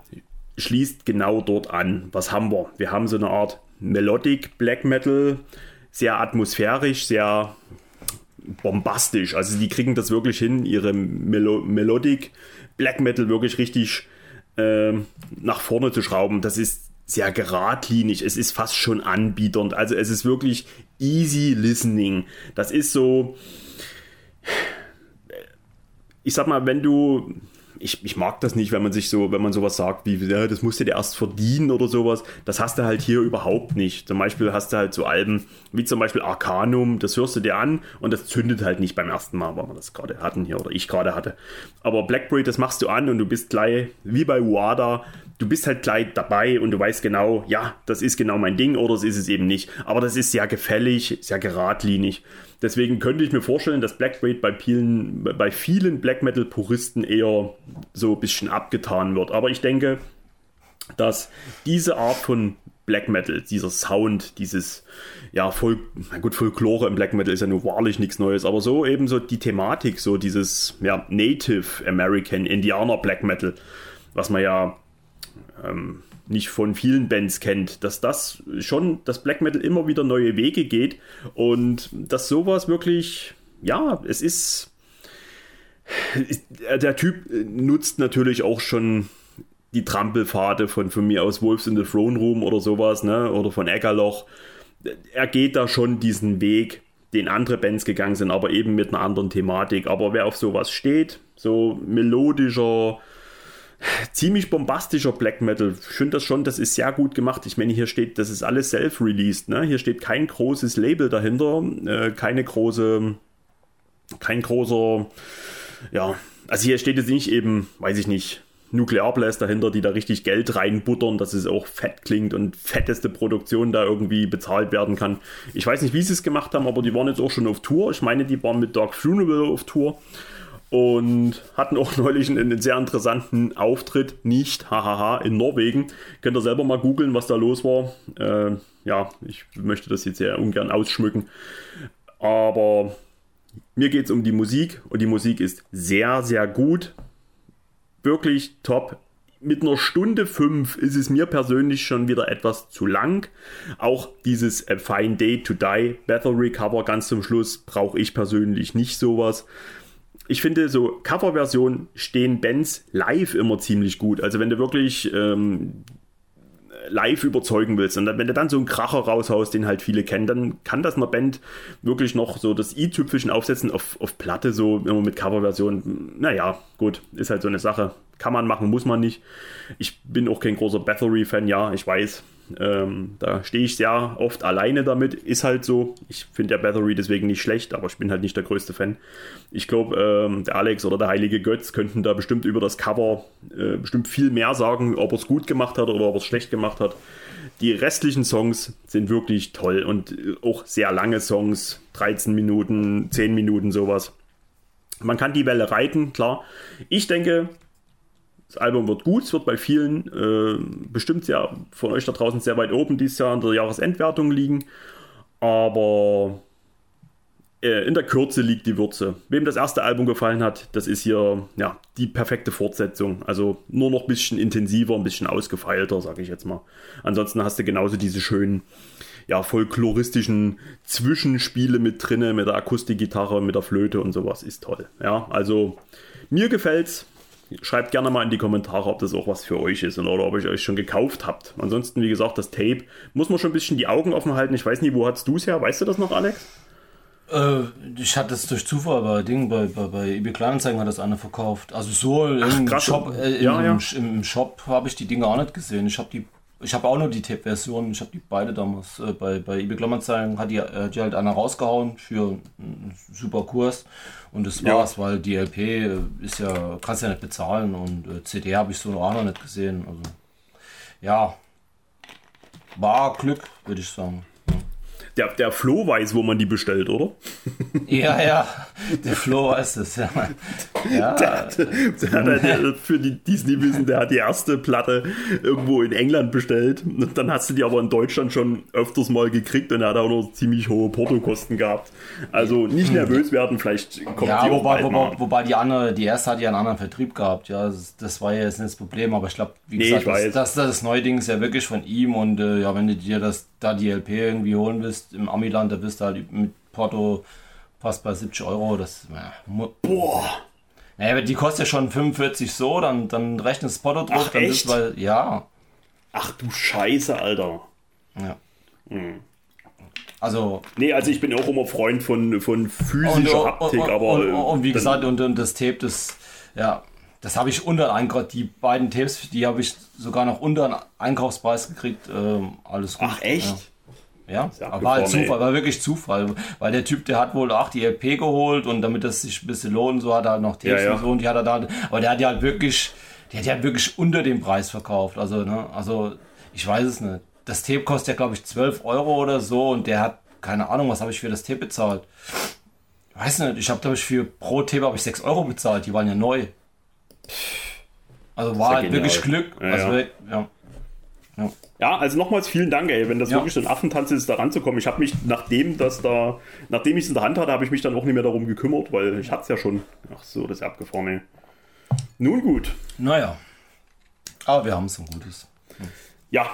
schließt genau dort an. Was haben wir? Wir haben so eine Art Melodic Black Metal, sehr atmosphärisch, sehr bombastisch. Also die kriegen das wirklich hin, ihre Melo Melodic Black Metal wirklich richtig äh, nach vorne zu schrauben. Das ist sehr geradlinig, es ist fast schon anbieternd. Also es ist wirklich easy listening. Das ist so ich sag mal, wenn du ich, ich mag das nicht, wenn man sich so, wenn man sowas sagt wie, ja, das musst du dir erst verdienen oder sowas. Das hast du halt hier überhaupt nicht. Zum Beispiel hast du halt so Alben wie zum Beispiel Arcanum, das hörst du dir an und das zündet halt nicht beim ersten Mal, weil wir das gerade hatten hier oder ich gerade hatte. Aber Blackberry, das machst du an und du bist gleich, wie bei Wada, du bist halt gleich dabei und du weißt genau, ja, das ist genau mein Ding oder es ist es eben nicht. Aber das ist sehr gefällig, sehr geradlinig. Deswegen könnte ich mir vorstellen, dass Black Braid bei vielen, bei vielen Black Metal Puristen eher so ein bisschen abgetan wird. Aber ich denke, dass diese Art von Black Metal, dieser Sound, dieses, ja, voll, na gut, Folklore im Black Metal ist ja nur wahrlich nichts Neues, aber so eben so die Thematik, so dieses, ja, Native American Indianer Black Metal, was man ja ähm, nicht von vielen Bands kennt, dass das schon, das Black Metal immer wieder neue Wege geht und dass sowas wirklich, ja, es ist, Der Typ nutzt natürlich auch schon die Trampelpfade von, von mir aus Wolves in the Throne Room oder sowas, ne? Oder von Eckerloch. Er geht da schon diesen Weg, den andere Bands gegangen sind, aber eben mit einer anderen Thematik. Aber wer auf sowas steht, so melodischer, ziemlich bombastischer Black Metal. Ich finde das schon, das ist sehr gut gemacht. Ich meine, hier steht, das ist alles self-released. Ne? Hier steht kein großes Label dahinter, äh, keine große, kein großer, ja, also hier steht jetzt nicht eben, weiß ich nicht, Nuklearblast dahinter, die da richtig Geld reinbuttern, dass es auch fett klingt und fetteste Produktion da irgendwie bezahlt werden kann. Ich weiß nicht, wie sie es gemacht haben, aber die waren jetzt auch schon auf Tour. Ich meine, die waren mit Dark Funeral auf Tour und hatten auch [laughs] neulich einen, sehr interessanten Auftritt, nicht, hahaha, in Norwegen. Könnt ihr selber mal googeln, was da los war. Äh, ja, ich möchte das jetzt sehr ungern ausschmücken. Aber mir geht es um die Musik und die Musik ist sehr, sehr gut. Wirklich top. Mit einer Stunde fünf ist es mir persönlich schon wieder etwas zu lang. Auch dieses A Fine Day to Die Battery Cover ganz zum Schluss brauche ich persönlich nicht sowas ich finde, so Coverversionen stehen Bands live immer ziemlich gut. Also wenn du wirklich ähm, live überzeugen willst und wenn du dann so einen Kracher raushaust, den halt viele kennen, dann kann das einer Band wirklich noch so das i-Tüpfelchen aufsetzen auf, auf Platte, so immer mit Coverversion. Naja, gut, ist halt so eine Sache. Kann man machen, muss man nicht. Ich bin auch kein großer Bathory-Fan, ja, ich weiß. Ähm, da stehe ich sehr oft alleine damit. Ist halt so. Ich finde der Battery deswegen nicht schlecht, aber ich bin halt nicht der größte Fan. Ich glaube, ähm, der Alex oder der Heilige Götz könnten da bestimmt über das Cover äh, bestimmt viel mehr sagen, ob er es gut gemacht hat oder ob er es schlecht gemacht hat. Die restlichen Songs sind wirklich toll und äh, auch sehr lange Songs, 13 Minuten, 10 Minuten sowas. Man kann die Welle reiten, klar. Ich denke, das Album wird gut, es wird bei vielen äh, bestimmt sehr von euch da draußen sehr weit oben dieses Jahr in der Jahresendwertung liegen. Aber äh, in der Kürze liegt die Würze. Wem das erste Album gefallen hat, das ist hier ja, die perfekte Fortsetzung. Also nur noch ein bisschen intensiver, ein bisschen ausgefeilter, sage ich jetzt mal. Ansonsten hast du genauso diese schönen, ja, folkloristischen Zwischenspiele mit drinne, mit der Akustikgitarre, mit der Flöte und sowas. Ist toll. Ja, also mir gefällt's. Schreibt gerne mal in die Kommentare, ob das auch was für euch ist oder ob ihr euch schon gekauft habt. Ansonsten, wie gesagt, das Tape muss man schon ein bisschen die Augen offen halten. Ich weiß nicht, wo hast du es her? Weißt du das noch, Alex? Äh, ich hatte es durch Zufall bei Ding, bei, bei, bei eBay Kleinanzeigen hat das einer verkauft. Also so im Ach, Shop, äh, ja, ja. im, Shop habe ich die Dinge auch nicht gesehen. Ich habe die ich habe auch nur die Tape-Version, ich habe die beide damals äh, bei, bei eBay Kleinanzeigen hat die, äh, die halt einer rausgehauen für einen super Kurs und das war's, ja. weil die LP äh, ist ja, kannst ja nicht bezahlen und äh, CD habe ich so auch noch nicht gesehen. Also ja, war Glück, würde ich sagen. Der, der Flo weiß, wo man die bestellt, oder? Ja, ja, der Flo weiß es, ja. [laughs] ja. Der, hat, der hat, für die, die es nie wissen, der hat die erste Platte irgendwo in England bestellt. Und dann hast du die aber in Deutschland schon öfters mal gekriegt und er hat auch noch ziemlich hohe Portokosten gehabt. Also nicht nervös werden, vielleicht kommt ja, die auch wobei, wobei, wobei, die andere, die erste hat ja einen anderen Vertrieb gehabt, ja. Das, das war ja jetzt nicht das Problem, aber ich glaube, wie nee, gesagt, das, das, das, neue Ding ist ja wirklich von ihm und äh, ja, wenn du dir das da die LP irgendwie holen willst im Amiland, da bist du halt mit Porto fast bei 70 Euro. Das, ja, boah. Naja, die kostet ja schon 45 so, dann, dann rechnet das Porto drauf. Ach, dann echt? Bist, weil, ja. Ach du Scheiße, Alter. Ja. Hm. Also. Nee, also ich bin auch immer Freund von, von physischer und, Haptik, und, aber. Und, und wie gesagt, und, und das Tape, das, ja, das habe ich unter Einkauf, die beiden Tapes, die habe ich sogar noch unter einen Einkaufspreis gekriegt. Ähm, alles gut. Ach echt? Ja, ja war halt Zufall, war wirklich Zufall, weil der Typ, der hat wohl auch die LP geholt und damit das sich ein bisschen lohnt, so hat er halt noch Tapes ja, ja. und so und die hat er da, aber der hat ja halt wirklich, der hat ja wirklich unter dem Preis verkauft, also, ne, also, ich weiß es nicht. Das Tape kostet ja, glaube ich, 12 Euro oder so und der hat, keine Ahnung, was habe ich für das Tape bezahlt? Weiß nicht, ich habe, glaube ich, für pro Tape habe ich 6 Euro bezahlt, die waren ja neu. Also war halt wirklich Glück. Ja, also, ja. ja. Ja. ja, also nochmals vielen Dank, ey, wenn das wirklich so ein Affentanz ist, da ranzukommen. Ich habe mich, nachdem das da, nachdem ich es in der Hand hatte, habe ich mich dann auch nicht mehr darum gekümmert, weil ich hatte es ja schon. Ach so, das ist abgefahren, ey. Nun gut. Naja. Aber wir haben es ein gutes. Hm. Ja,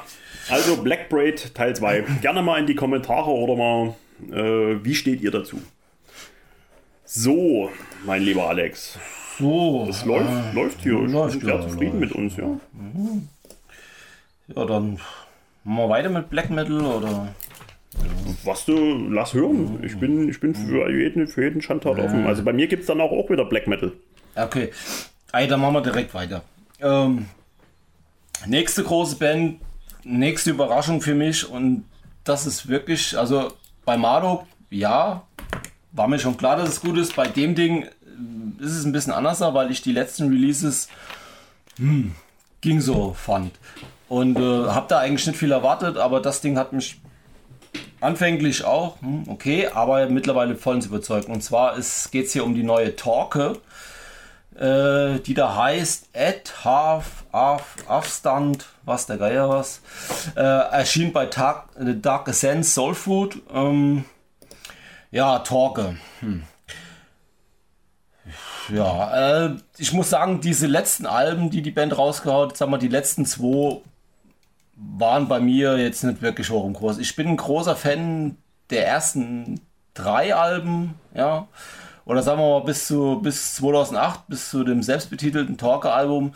also Black Braid Teil 2. Gerne mal in die Kommentare oder mal, äh, wie steht ihr dazu? So, mein lieber Alex. So. Es läuft, äh, läuft hier. Ich läuft, bin sehr ja, zufrieden läuft. mit uns, ja. Ja, dann machen wir weiter mit Black Metal oder. Was du, lass hören. Ich bin, ich bin für jeden, für jeden Schandtat offen. Also bei mir gibt es dann auch, auch wieder Black Metal. Okay. Ey, dann machen wir direkt weiter. Ähm, nächste große Band, nächste Überraschung für mich und das ist wirklich, also bei Marduk, ja, war mir schon klar, dass es gut ist. Bei dem Ding ist es ein bisschen anders, weil ich die letzten Releases hm, ging so fand. Und äh, habe da eigentlich nicht viel erwartet, aber das Ding hat mich anfänglich auch, hm, okay, aber mittlerweile vollends überzeugt. Und zwar geht es hier um die neue Torque, äh, die da heißt At Half Af, Afstand, was der Geier was. Äh, erschien bei Tag, The Dark Ascent Soul Food. Ähm, ja, Torque. Hm. Ja, äh, ich muss sagen, diese letzten Alben, die die Band rausgehauen hat, sagen wir, die letzten zwei waren bei mir jetzt nicht wirklich hoch im Kurs. Ich bin ein großer Fan der ersten drei Alben, ja. Oder sagen wir mal bis zu bis 2008, bis zu dem selbstbetitelten Talker-Album.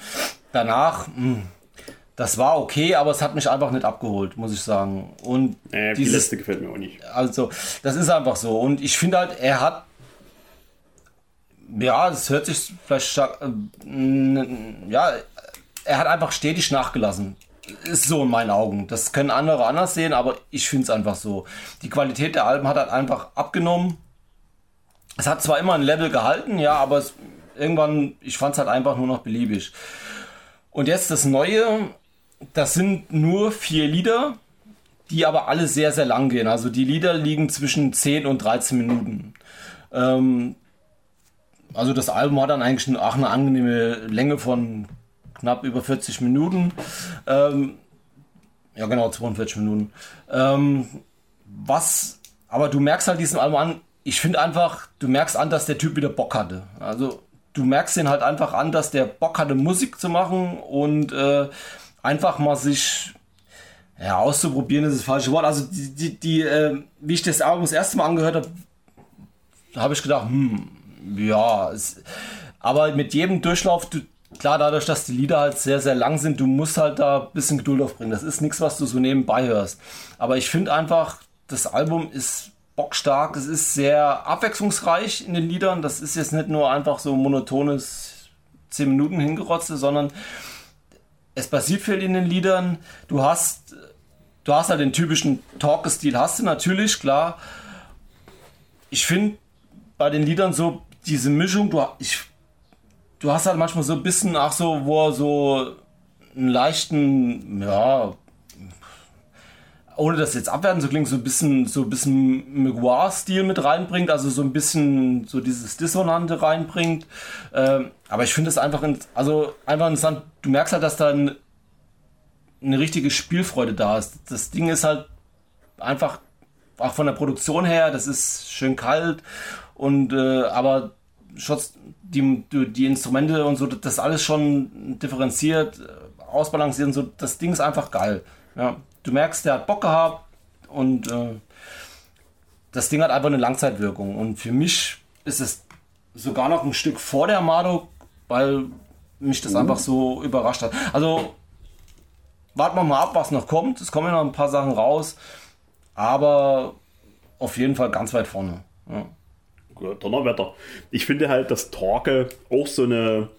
Danach, mh, das war okay, aber es hat mich einfach nicht abgeholt, muss ich sagen. Und Äh, die dieses, letzte gefällt mir auch nicht. also, das ist einfach so. Und ich finde halt, er hat. Ja, das hört sich vielleicht stark. äh, Ja, er hat einfach stetig nachgelassen. Ist so in meinen Augen. Das können andere anders sehen, aber ich finde es einfach so. Die Qualität der Alben hat halt einfach abgenommen. Es hat zwar immer ein Level gehalten, ja, aber es, irgendwann, ich fand es halt einfach nur noch beliebig. Und jetzt das Neue, das sind nur vier Lieder, die aber alle sehr, sehr lang gehen. Also die Lieder liegen zwischen 10 und 13 Minuten. Ähm, also das Album hat dann eigentlich auch eine angenehme Länge von knapp über 40 Minuten. Ähm, ja, genau, 42 Minuten. Ähm, was, aber du merkst halt diesem Album an, ich finde einfach, du merkst an, dass der Typ wieder Bock hatte. Also du merkst den halt einfach an, dass der Bock hatte, Musik zu machen und äh, einfach mal sich ja, auszuprobieren ist das falsche Wort. Also die, die, die äh, wie ich das Album das erste Mal angehört habe, habe ich gedacht, hm, ja, es, aber mit jedem Durchlauf, du, klar, dadurch, dass die Lieder halt sehr, sehr lang sind, du musst halt da ein bisschen Geduld aufbringen. Das ist nichts, was du so nebenbei hörst. Aber ich finde einfach, das Album ist bockstark, es ist sehr abwechslungsreich in den Liedern. Das ist jetzt nicht nur einfach so monotones 10 Minuten hingerotze, sondern es passiert viel in den Liedern. Du hast, du hast halt den typischen Talk-Stil, hast du natürlich, klar. Ich finde bei den Liedern so diese Mischung, du, ich, du hast halt manchmal so ein bisschen, ach so, wo er so einen leichten, ja, ohne das jetzt abwerten zu klingen, so ein bisschen, so ein bisschen Miguar-Stil mit reinbringt, also so ein bisschen so dieses Dissonante reinbringt. Ähm, aber ich finde es einfach, in, also einfach interessant. Du merkst halt, dass da ein, eine richtige Spielfreude da ist. Das Ding ist halt einfach auch von der Produktion her, das ist schön kalt und äh, aber Shots, die, die Instrumente und so, das alles schon differenziert, äh, ausbalanciert und so, das Ding ist einfach geil. Ja. Du merkst, der hat Bock gehabt und äh, das Ding hat einfach eine Langzeitwirkung. Und für mich ist es sogar noch ein Stück vor der Mado, weil mich das einfach so überrascht hat. Also warten wir mal ab, was noch kommt. Es kommen ja noch ein paar Sachen raus, aber auf jeden Fall ganz weit vorne. Ja. Donnerwetter. Ich finde halt, dass Torque auch so eine,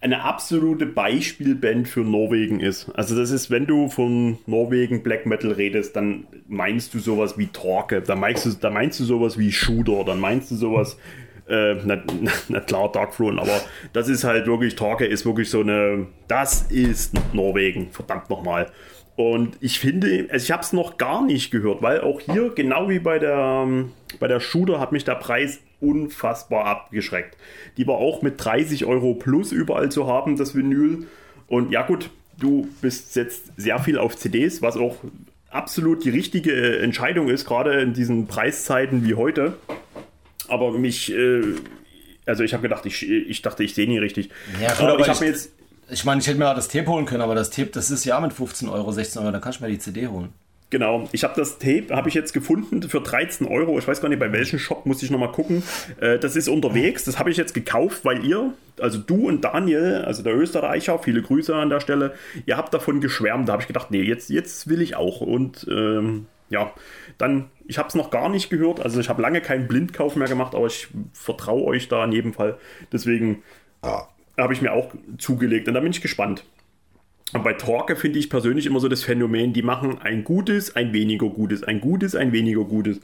eine absolute Beispielband für Norwegen ist. Also das ist, wenn du von Norwegen Black Metal redest, dann meinst du sowas wie Torque, dann meinst du, dann meinst du sowas wie Shooter, dann meinst du sowas, äh, na, na, na klar, Darkthrone, aber das ist halt wirklich, Torque ist wirklich so eine, das ist Norwegen, verdammt nochmal. Und ich finde, also ich habe es noch gar nicht gehört, weil auch hier, genau wie bei der, bei der Shooter, hat mich der Preis unfassbar abgeschreckt. Die war auch mit 30 Euro plus überall zu haben, das Vinyl. Und ja gut, du bist jetzt sehr viel auf CDs, was auch absolut die richtige Entscheidung ist, gerade in diesen Preiszeiten wie heute. Aber mich, äh, also ich habe gedacht, ich, ich dachte, ich sehe nie richtig. Ja, gut, aber, aber ich habe mir jetzt Ich meine, ich hätte mir auch das Tape holen können, aber das Tape, das ist ja mit 15 Euro, 16 Euro, dann kannst du mir die CD holen. Genau, ich habe das Tape, habe ich jetzt gefunden für 13 Euro. Ich weiß gar nicht, bei welchem Shop muss ich nochmal gucken. Äh, das ist unterwegs, das habe ich jetzt gekauft, weil ihr, also du und Daniel, also der Österreicher, viele Grüße an der Stelle, ihr habt davon geschwärmt. Da habe ich gedacht, nee, jetzt, jetzt will ich auch. Und ähm, ja, dann, ich habe es noch gar nicht gehört. Also ich habe lange keinen Blindkauf mehr gemacht, aber ich vertraue euch da in jedem Fall. Deswegen ja. Habe ich mir auch zugelegt und da bin ich gespannt. Und bei Torque finde ich persönlich immer so das Phänomen, die machen ein gutes, ein weniger gutes, ein gutes, ein weniger gutes.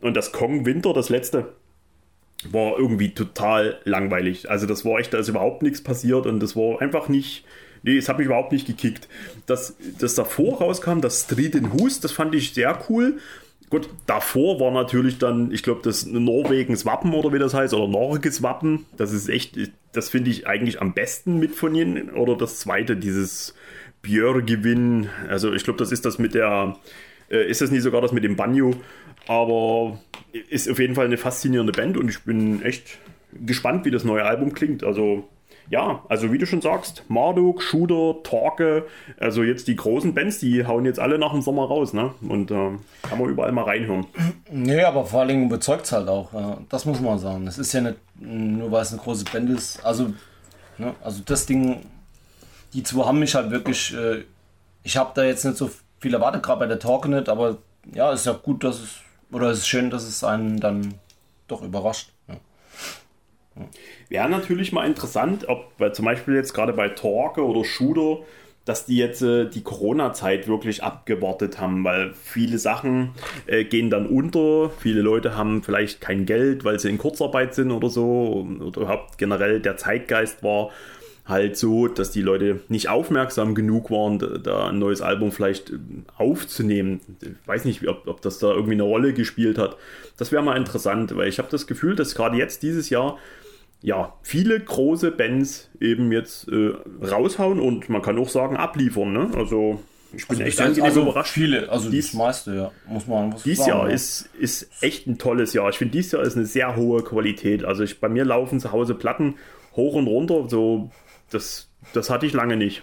Und das Kong Winter, das letzte, war irgendwie total langweilig. Also das war echt, da ist überhaupt nichts passiert und das war einfach nicht, nee, es hat mich überhaupt nicht gekickt. Das, das davor rauskam, das Street in Hus, das fand ich sehr cool. Gut, davor war natürlich dann, ich glaube, das Norwegens Wappen oder wie das heißt, oder Norges Wappen. Das ist echt, das finde ich eigentlich am besten mit von ihnen. Oder das zweite, dieses Björgewinn. Also ich glaube, das ist das mit der, äh, ist das nicht sogar das mit dem Banjo? Aber ist auf jeden Fall eine faszinierende Band und ich bin echt gespannt, wie das neue Album klingt. Also ja, also wie du schon sagst, Marduk, Shooter, Torque, also jetzt die großen Bands, die hauen jetzt alle nach dem Sommer raus, ne? Und äh, kann man überall mal reinhören. Nee, aber vor allen Dingen überzeugt es halt auch. Das muss man sagen. Es ist ja nicht nur, weil es eine große Band ist. Also, ne? also das Ding die zwei haben mich halt wirklich, äh, ich habe da jetzt nicht so viel erwartet, gerade bei der Talk nicht, aber ja, ist ja gut, dass es, oder es ist schön, dass es einen dann doch überrascht. Wäre natürlich mal interessant, ob weil zum Beispiel jetzt gerade bei Torque oder Shooter, dass die jetzt äh, die Corona-Zeit wirklich abgewartet haben, weil viele Sachen äh, gehen dann unter. Viele Leute haben vielleicht kein Geld, weil sie in Kurzarbeit sind oder so. Oder überhaupt generell der Zeitgeist war halt so, dass die Leute nicht aufmerksam genug waren, da ein neues Album vielleicht äh, aufzunehmen. Ich weiß nicht, ob, ob das da irgendwie eine Rolle gespielt hat. Das wäre mal interessant, weil ich habe das Gefühl, dass gerade jetzt dieses Jahr ja viele große Bands eben jetzt äh, raushauen und man kann auch sagen abliefern. Ne? Also ich bin also echt angenehm also überrascht. Viele, also dies, das meiste, ja, muss man muss Dieses Jahr ja. ist, ist echt ein tolles Jahr. Ich finde, dieses Jahr ist eine sehr hohe Qualität. Also ich, bei mir laufen zu Hause Platten hoch und runter, so das, das hatte ich lange nicht.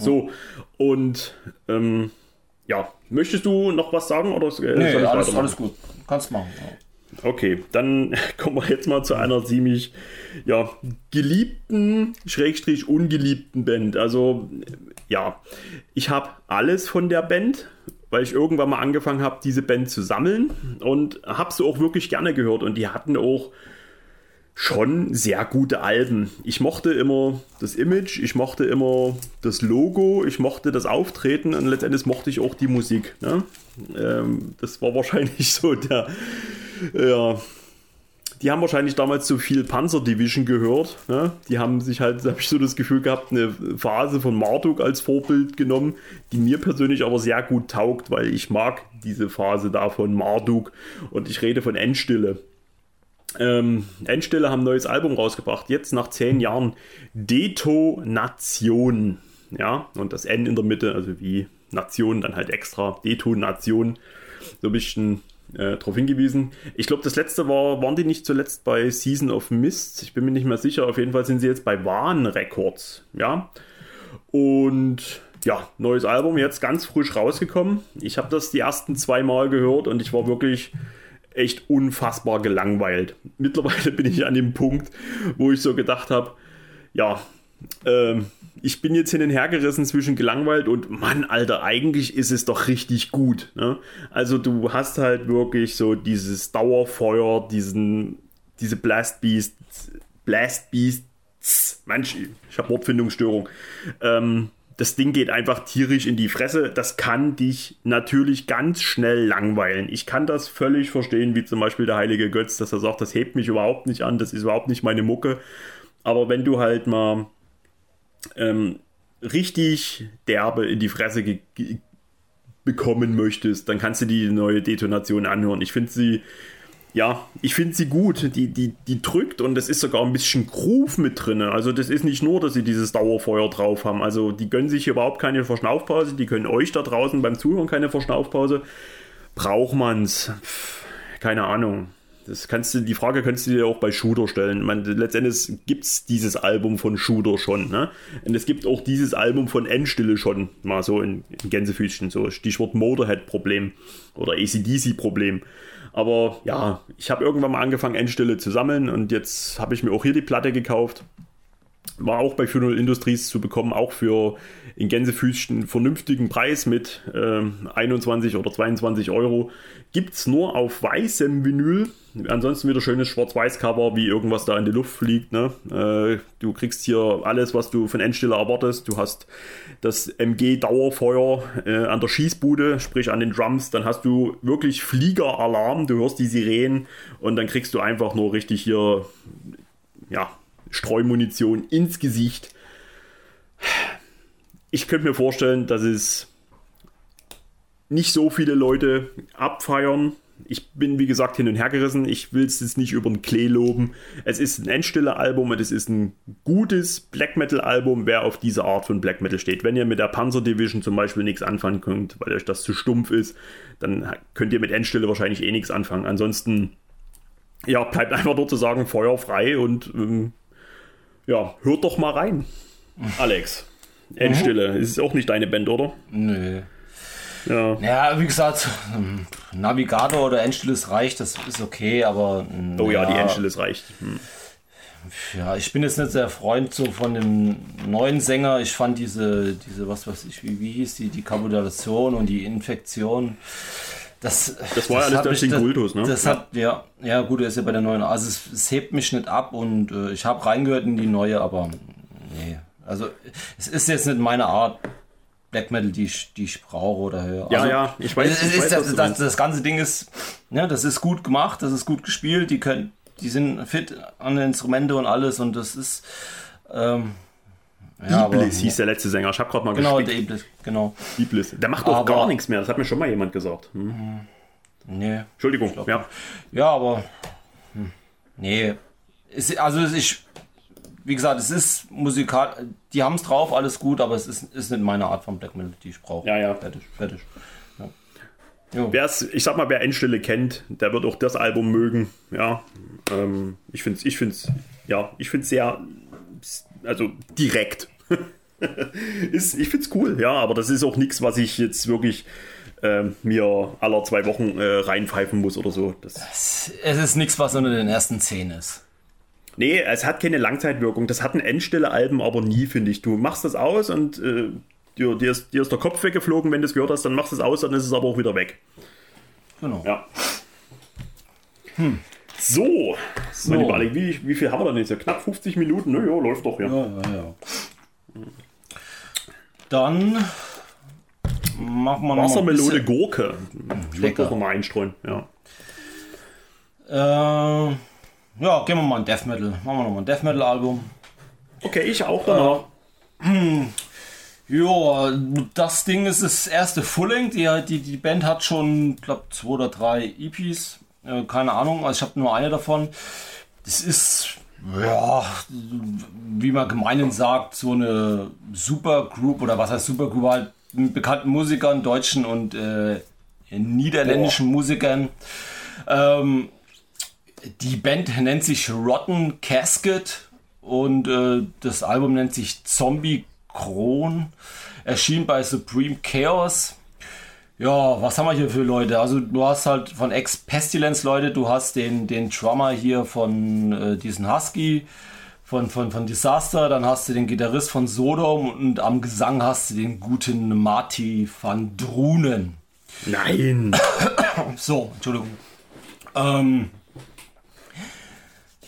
So, und ähm, ja, möchtest du noch was sagen? Oder äh, nee, alles, alles gut. Kannst machen. Ja. Okay, dann [laughs] kommen wir jetzt mal zu einer ziemlich ja, geliebten, schrägstrich ungeliebten Band. Also, ja, ich habe alles von der Band, weil ich irgendwann mal angefangen habe, diese Band zu sammeln und habe sie auch wirklich gerne gehört. Und die hatten auch schon sehr gute Alben. Ich mochte immer das Image, ich mochte immer das Logo, ich mochte das Auftreten und letztendlich mochte ich auch die Musik. Ne? Ähm, das war wahrscheinlich [laughs] so der. Ja, die haben wahrscheinlich damals zu viel Panzer Division gehört. Ne? Die haben sich halt, habe ich so das Gefühl gehabt, eine Phase von Marduk als Vorbild genommen, die mir persönlich aber sehr gut taugt, weil ich mag diese Phase da von Marduk und ich rede von Endstille. Ähm, Endstelle haben ein neues Album rausgebracht, jetzt nach zehn Jahren Detonation. Ja, und das N in der Mitte, also wie Nation, dann halt extra Detonation. So ein bisschen äh, darauf hingewiesen. Ich glaube, das letzte war, waren die nicht zuletzt bei Season of Mist? Ich bin mir nicht mehr sicher. Auf jeden Fall sind sie jetzt bei Warn Records. Ja, und ja, neues Album, jetzt ganz frisch rausgekommen. Ich habe das die ersten zwei Mal gehört und ich war wirklich echt unfassbar gelangweilt. Mittlerweile [laughs] bin ich an dem Punkt, wo ich so gedacht habe, ja, ähm, ich bin jetzt hin und her gerissen zwischen gelangweilt und Mann, Alter, eigentlich ist es doch richtig gut. Ne? Also du hast halt wirklich so dieses Dauerfeuer, diesen, diese Blast Beast, Blast Beasts, manch, ich habe Wortfindungsstörung. Ähm, das Ding geht einfach tierisch in die Fresse. Das kann dich natürlich ganz schnell langweilen. Ich kann das völlig verstehen, wie zum Beispiel der heilige Götz, dass er sagt, das hebt mich überhaupt nicht an, das ist überhaupt nicht meine Mucke. Aber wenn du halt mal ähm, richtig derbe in die Fresse bekommen möchtest, dann kannst du die neue Detonation anhören. Ich finde sie ja, ich finde sie gut. Die, die, die drückt und es ist sogar ein bisschen Groove mit drin. Also das ist nicht nur, dass sie dieses Dauerfeuer drauf haben. Also die gönnen sich überhaupt keine Verschnaufpause. Die können euch da draußen beim Zuhören keine Verschnaufpause. Braucht man's? Keine Ahnung. Das kannst du, die Frage kannst du dir auch bei Shooter stellen. Man, letztendlich gibt es dieses Album von Shooter schon. Ne? Und es gibt auch dieses Album von Endstille schon, mal so in, in Gänsefüßchen, so Stichwort Motorhead-Problem oder ACDC-Problem. Aber ja, ich habe irgendwann mal angefangen, Endstille zu sammeln und jetzt habe ich mir auch hier die Platte gekauft. War auch bei 400 Industries zu bekommen, auch für in Gänsefüßchen vernünftigen Preis mit äh, 21 oder 22 Euro. Gibt es nur auf weißem Vinyl. Ansonsten wieder schönes Schwarz-Weiß-Cover, wie irgendwas da in die Luft fliegt. Ne? Äh, du kriegst hier alles, was du von Endstiller erwartest. Du hast das MG-Dauerfeuer äh, an der Schießbude, sprich an den Drums. Dann hast du wirklich Fliegeralarm. Du hörst die Sirenen und dann kriegst du einfach nur richtig hier ja, Streumunition ins Gesicht. Ich könnte mir vorstellen, dass es nicht so viele Leute abfeiern. Ich bin, wie gesagt, hin und her gerissen. Ich will es jetzt nicht über den Klee loben. Es ist ein Endstille-Album und es ist ein gutes Black Metal-Album, wer auf diese Art von Black Metal steht. Wenn ihr mit der Panzer Division zum Beispiel nichts anfangen könnt, weil euch das zu stumpf ist, dann könnt ihr mit Endstille wahrscheinlich eh nichts anfangen. Ansonsten, ja, bleibt [laughs] einfach nur zu sagen, Feuer frei und ähm, ja, hört doch mal rein. Alex. Endstille. Mhm. Ist auch nicht deine Band, oder? Nö. Ja. ja, wie gesagt, [laughs] Navigator oder Endstilles reicht, das ist okay, aber. Oh ja, ja die Endstilles reicht. Hm. Ja, ich bin jetzt nicht der Freund so von dem neuen Sänger. Ich fand diese, diese was weiß ich, wie, wie hieß die, die Kabulation und die Infektion. Das, das war das alles durch den Kultus, ne? Das ja. hat, ja, ja, gut, er ist ja bei der neuen. Also es, es hebt mich nicht ab und äh, ich habe reingehört in die neue, aber nee. Also es ist jetzt nicht meine Art Black Metal, die ich, die ich brauche oder höre. Ja, also, ja, ich weiß. Es, ich weiß das, das, das, ganze Ding ist, ja, das ist gut gemacht, das ist gut gespielt, die können, die sind fit an den Instrumente und alles und das ist. Ähm, ja, Iblis hieß der letzte Sänger. Ich habe gerade mal Genau, gespickt. der Iblis, genau. Iblis. Der macht doch aber, gar nichts mehr. Das hat mir schon mal jemand gesagt. Hm. Nee. Entschuldigung. Ja. ja, aber. Hm, nee. Ist, also ich. Wie gesagt, es ist musikal. Die haben es drauf, alles gut, aber es ist, ist nicht meine Art von Black Metal, die ich brauche. Ja, ja. Fertig, fertig. Ja. Wer's, ich sag mal, wer Endstille kennt, der wird auch das Album mögen. Ja, ähm, ich finde es, ich find's, ja, ich sehr also direkt. [laughs] ist, ich finde es cool, ja, aber das ist auch nichts, was ich jetzt wirklich äh, mir aller zwei Wochen äh, reinpfeifen muss oder so. Das es ist nichts, was unter den ersten zehn ist. Nee, es hat keine Langzeitwirkung. Das hatten Endstelle-Alben aber nie, finde ich. Du machst das aus und äh, dir, dir, ist, dir ist der Kopf weggeflogen, wenn du es gehört hast, dann machst du es aus, dann ist es aber auch wieder weg. Genau. Ja. Hm. So, so. Mein Lieber wie, wie viel haben wir denn jetzt? Knapp 50 Minuten? Nö, ja, läuft doch, ja. Ja, ja, ja. Dann machen wir noch Wassermelone Gurke. Ich würde doch mal einstreuen, ja. Äh, ja, gehen wir mal ein Death Metal. Machen wir nochmal ein Death Metal Album. Okay, ich auch danach. Äh, [clears throat] ja, das Ding ist das erste Full-Length. Die, die, die Band hat schon, ich glaube, zwei oder drei EPs äh, keine Ahnung, also ich habe nur eine davon. Das ist, ja, wie man gemeinhin sagt, so eine Supergroup oder was heißt Supergroup halt mit bekannten Musikern, deutschen und äh, niederländischen oh. Musikern. Ähm, die Band nennt sich Rotten Casket und äh, das Album nennt sich Zombie Kron. Erschien bei Supreme Chaos. Ja, was haben wir hier für Leute? Also du hast halt von Ex-Pestilence Leute, du hast den, den Drummer hier von äh, diesen Husky, von, von, von Disaster, dann hast du den Gitarrist von Sodom und am Gesang hast du den guten Marty van Drunen. Nein! [coughs] so, Entschuldigung. Ähm,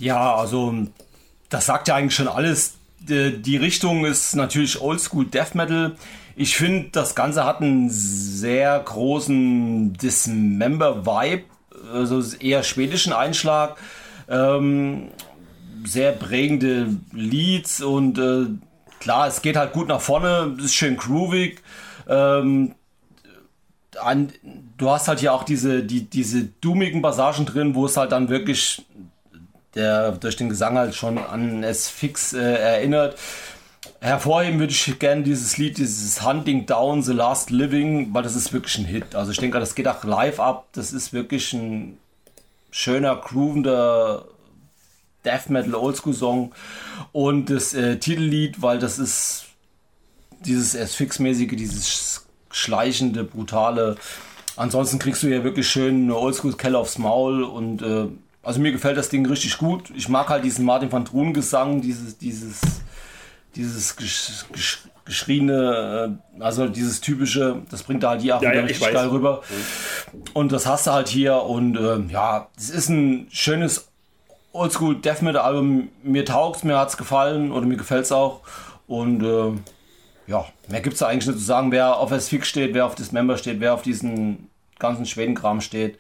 ja, also das sagt ja eigentlich schon alles. Die, die Richtung ist natürlich Oldschool Death Metal. Ich finde, das Ganze hat einen sehr großen Dismember-Vibe, also eher schwedischen Einschlag. Ähm, sehr prägende Leads und äh, klar, es geht halt gut nach vorne, ist schön groovig. Ähm, an, du hast halt hier auch diese, die, diese doomigen Passagen drin, wo es halt dann wirklich der durch den Gesang halt schon an es fix äh, erinnert. Hervorheben würde ich gerne dieses Lied, dieses Hunting Down the Last Living, weil das ist wirklich ein Hit. Also ich denke, das geht auch live ab. Das ist wirklich ein schöner, groovender Death Metal Oldschool Song und das äh, Titellied, weil das ist dieses S-Fix-mäßige, dieses schleichende, brutale. Ansonsten kriegst du ja wirklich schön eine Oldschool-Kelle aufs Maul und äh, also mir gefällt das Ding richtig gut. Ich mag halt diesen Martin van Truhen Gesang, dieses, dieses, dieses gesch, gesch, geschrieene, äh, also dieses typische, das bringt da halt hier auch ja, wieder ja, richtig geil rüber. Und das hast du halt hier und äh, ja, es ist ein schönes Oldschool Death Metal Album. Mir taugt mir hat es gefallen oder mir gefällt es auch. Und äh, ja, mehr gibt es eigentlich nicht zu sagen. Wer auf S-Fix steht, wer auf Dismember steht, wer auf diesen ganzen Schwedenkram steht.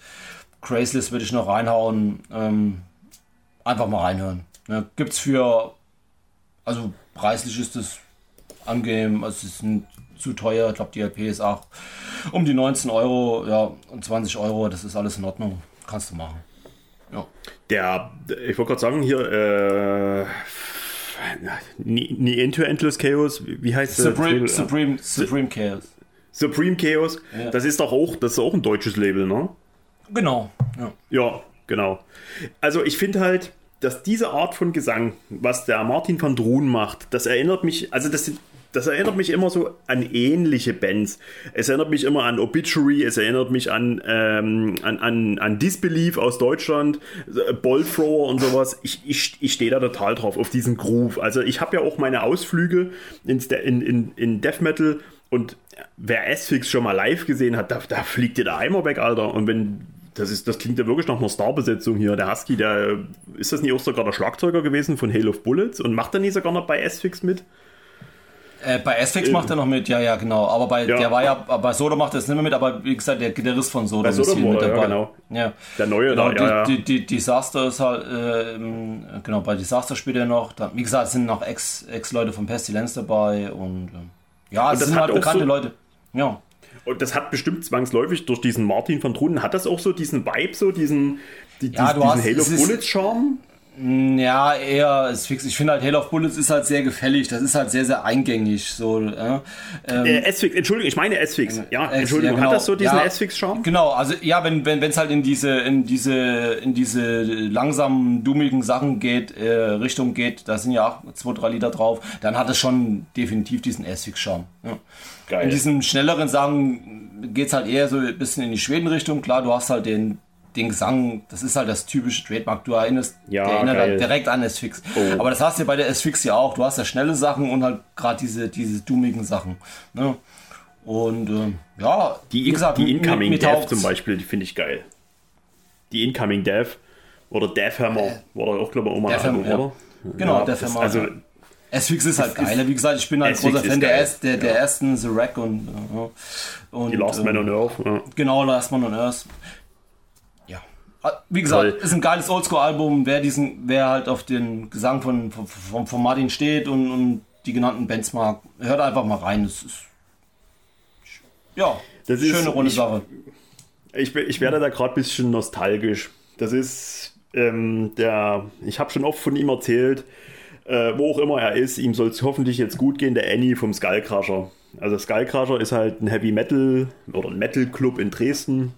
Crazeless würde ich noch reinhauen. Ähm, einfach mal reinhören. Ne, es für, also preislich ist es angenehm, es ist nicht zu teuer. Ich glaube, die LP ist auch um die 19 Euro, ja, und 20 Euro, das ist alles in Ordnung. Kannst du machen. Ja. Der, ich wollte gerade sagen, hier, äh, nie Into Endless Chaos, wie heißt Supreme, das? Supreme, Supreme Chaos. Supreme Chaos, ja. das ist doch auch, das ist auch ein deutsches Label, ne? Genau. Ja, ja genau. Also ich finde halt, dass diese Art von Gesang, was der Martin van Droon macht, das erinnert mich, also das sind das erinnert mich immer so an ähnliche Bands. Es erinnert mich immer an Obituary, es erinnert mich an, ähm, an, an, an Disbelief aus Deutschland, äh, Boldthrower und sowas. Ich, ich, ich stehe da total drauf, auf diesen Groove. Also ich habe ja auch meine Ausflüge ins, in, in, in Death Metal und wer S-Fix schon mal live gesehen hat, da, da fliegt dir der Eimer weg, Alter. Und wenn das, ist, das klingt ja wirklich nach einer Starbesetzung hier. Der Husky, der ist das nicht auch sogar der Schlagzeuger gewesen von Hail of Bullets und macht er nicht sogar noch bei S-Fix mit? Äh, bei Asphyx äh, macht er noch mit, ja, ja, genau. Aber bei ja. der war ja, bei Soda macht er es nicht mehr mit, aber wie gesagt, der Gitarrist von Soda ist hier mit dabei. Ja, genau. Ja. Der neue genau, da, ja, die, die, die, Disaster ist halt, äh, genau, bei Disaster spielt er noch. Da, wie gesagt, es sind noch Ex-Leute Ex von Pestilence dabei und äh, ja, es sind halt bekannte so, Leute. Ja. Und das hat bestimmt zwangsläufig durch diesen Martin von Trunden, hat das auch so diesen Vibe, so diesen, die, ja, diesen hast, Halo Bullet Charme? Ja, eher ist fix. Ich finde halt Halo of Bullets ist halt sehr gefällig. Das ist halt sehr, sehr eingängig. So, äh, äh, S-Fix, Entschuldigung, ich meine S-Fix. Ja, Entschuldigung, ja, genau. hat das so diesen ja, S-Fix-Charme? Genau, also ja, wenn wenn es halt in diese in diese in diese langsamen, dummigen Sachen geht, äh, Richtung geht, da sind ja auch zwei, drei Lieder drauf, dann hat es schon definitiv diesen S-Fix-Charme. Ja. Geil. In diesen schnelleren Sachen geht es halt eher so ein bisschen in die Schweden-Richtung. Klar, du hast halt den den Gesang, das ist halt das typische Trademark. Du erinnerst, ja, der erinnert halt direkt an S-Fix. Oh. Aber das hast du ja bei der S-Fix ja auch. Du hast ja schnelle Sachen und halt gerade diese, diese dummigen Sachen. Ne? Und äh, ja, die, wie gesagt, die Incoming Death zum Beispiel, die finde ich geil. Die Incoming Death oder Death Hammer äh, war auch, glaube ich, auch mal Album, ja. oder? Genau, ja, Death Hammer. Also, S-Fix ist halt geil. Wie gesagt, ich bin halt großer Fan der, der, der, ersten The Wreck und, äh, und die Last Man on Earth. Ja. Genau, Last Man on Earth. Wie gesagt, Toll. ist ein geiles Oldschool-Album. Wer diesen, wer halt auf den Gesang von, von, von Martin steht und, und die genannten Bands mag, hört einfach mal rein. Das ist ja das schöne ist, runde ich, Sache. Ich, ich werde da gerade ein bisschen nostalgisch. Das ist ähm, der, ich habe schon oft von ihm erzählt, äh, wo auch immer er ist, ihm soll es hoffentlich jetzt gut gehen, der Annie vom Skullcrusher. Also Skullcrusher ist halt ein Heavy Metal oder ein Metal Club in Dresden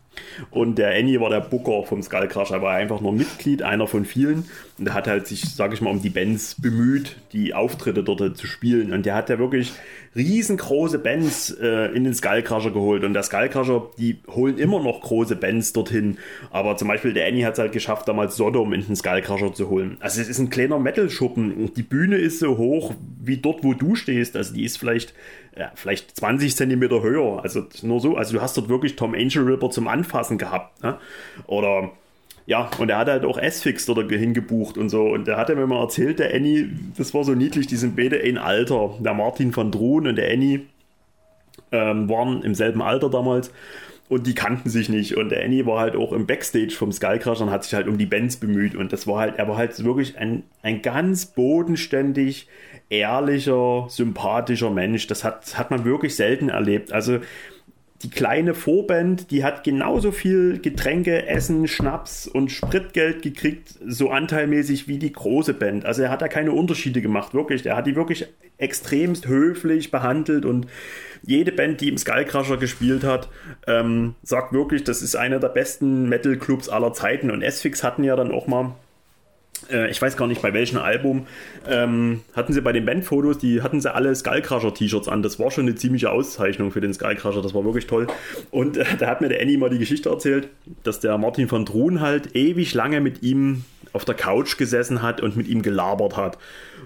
und der Annie war der Booker vom Skullcrusher, er war einfach nur Mitglied, einer von vielen. Und der hat halt sich, sag ich mal, um die Bands bemüht, die Auftritte dort zu spielen. Und der hat ja wirklich riesengroße Bands äh, in den Skullcrusher geholt. Und der Skullcrusher, die holen immer noch große Bands dorthin. Aber zum Beispiel der Annie hat es halt geschafft, damals Sodom in den Skullcrusher zu holen. Also es ist ein kleiner Metal-Schuppen. Die Bühne ist so hoch wie dort, wo du stehst. Also die ist vielleicht ja, vielleicht 20 Zentimeter höher. Also nur so. Also du hast dort wirklich Tom Angel Ripper zum Anfassen gehabt. Ne? Oder ja, und er hat halt auch S-Fix dort hingebucht und so. Und der hat mir mal erzählt, der Annie, das war so niedlich, die sind beide ein Alter. Der Martin von Drohn und der Annie ähm, waren im selben Alter damals. Und die kannten sich nicht. Und der Annie war halt auch im Backstage vom Skullcrusher und hat sich halt um die Bands bemüht. Und das war halt, er war halt wirklich ein, ein ganz bodenständig, ehrlicher, sympathischer Mensch. Das hat, hat man wirklich selten erlebt. Also die kleine Vorband, die hat genauso viel Getränke, Essen, Schnaps und Spritgeld gekriegt, so anteilmäßig wie die große Band. Also er hat da keine Unterschiede gemacht, wirklich. Er hat die wirklich extremst höflich behandelt und jede Band, die im Skullcrusher gespielt hat, ähm, sagt wirklich, das ist einer der besten Metal-Clubs aller Zeiten. Und S-Fix hatten ja dann auch mal äh, ich weiß gar nicht bei welchem Album, ähm, hatten sie bei den Bandfotos, die hatten sie alle Skullcrusher-T-Shirts an. Das war schon eine ziemliche Auszeichnung für den Skullcrusher, das war wirklich toll. Und äh, da hat mir der Annie mal die Geschichte erzählt, dass der Martin von Truhn halt ewig lange mit ihm auf der Couch gesessen hat und mit ihm gelabert hat.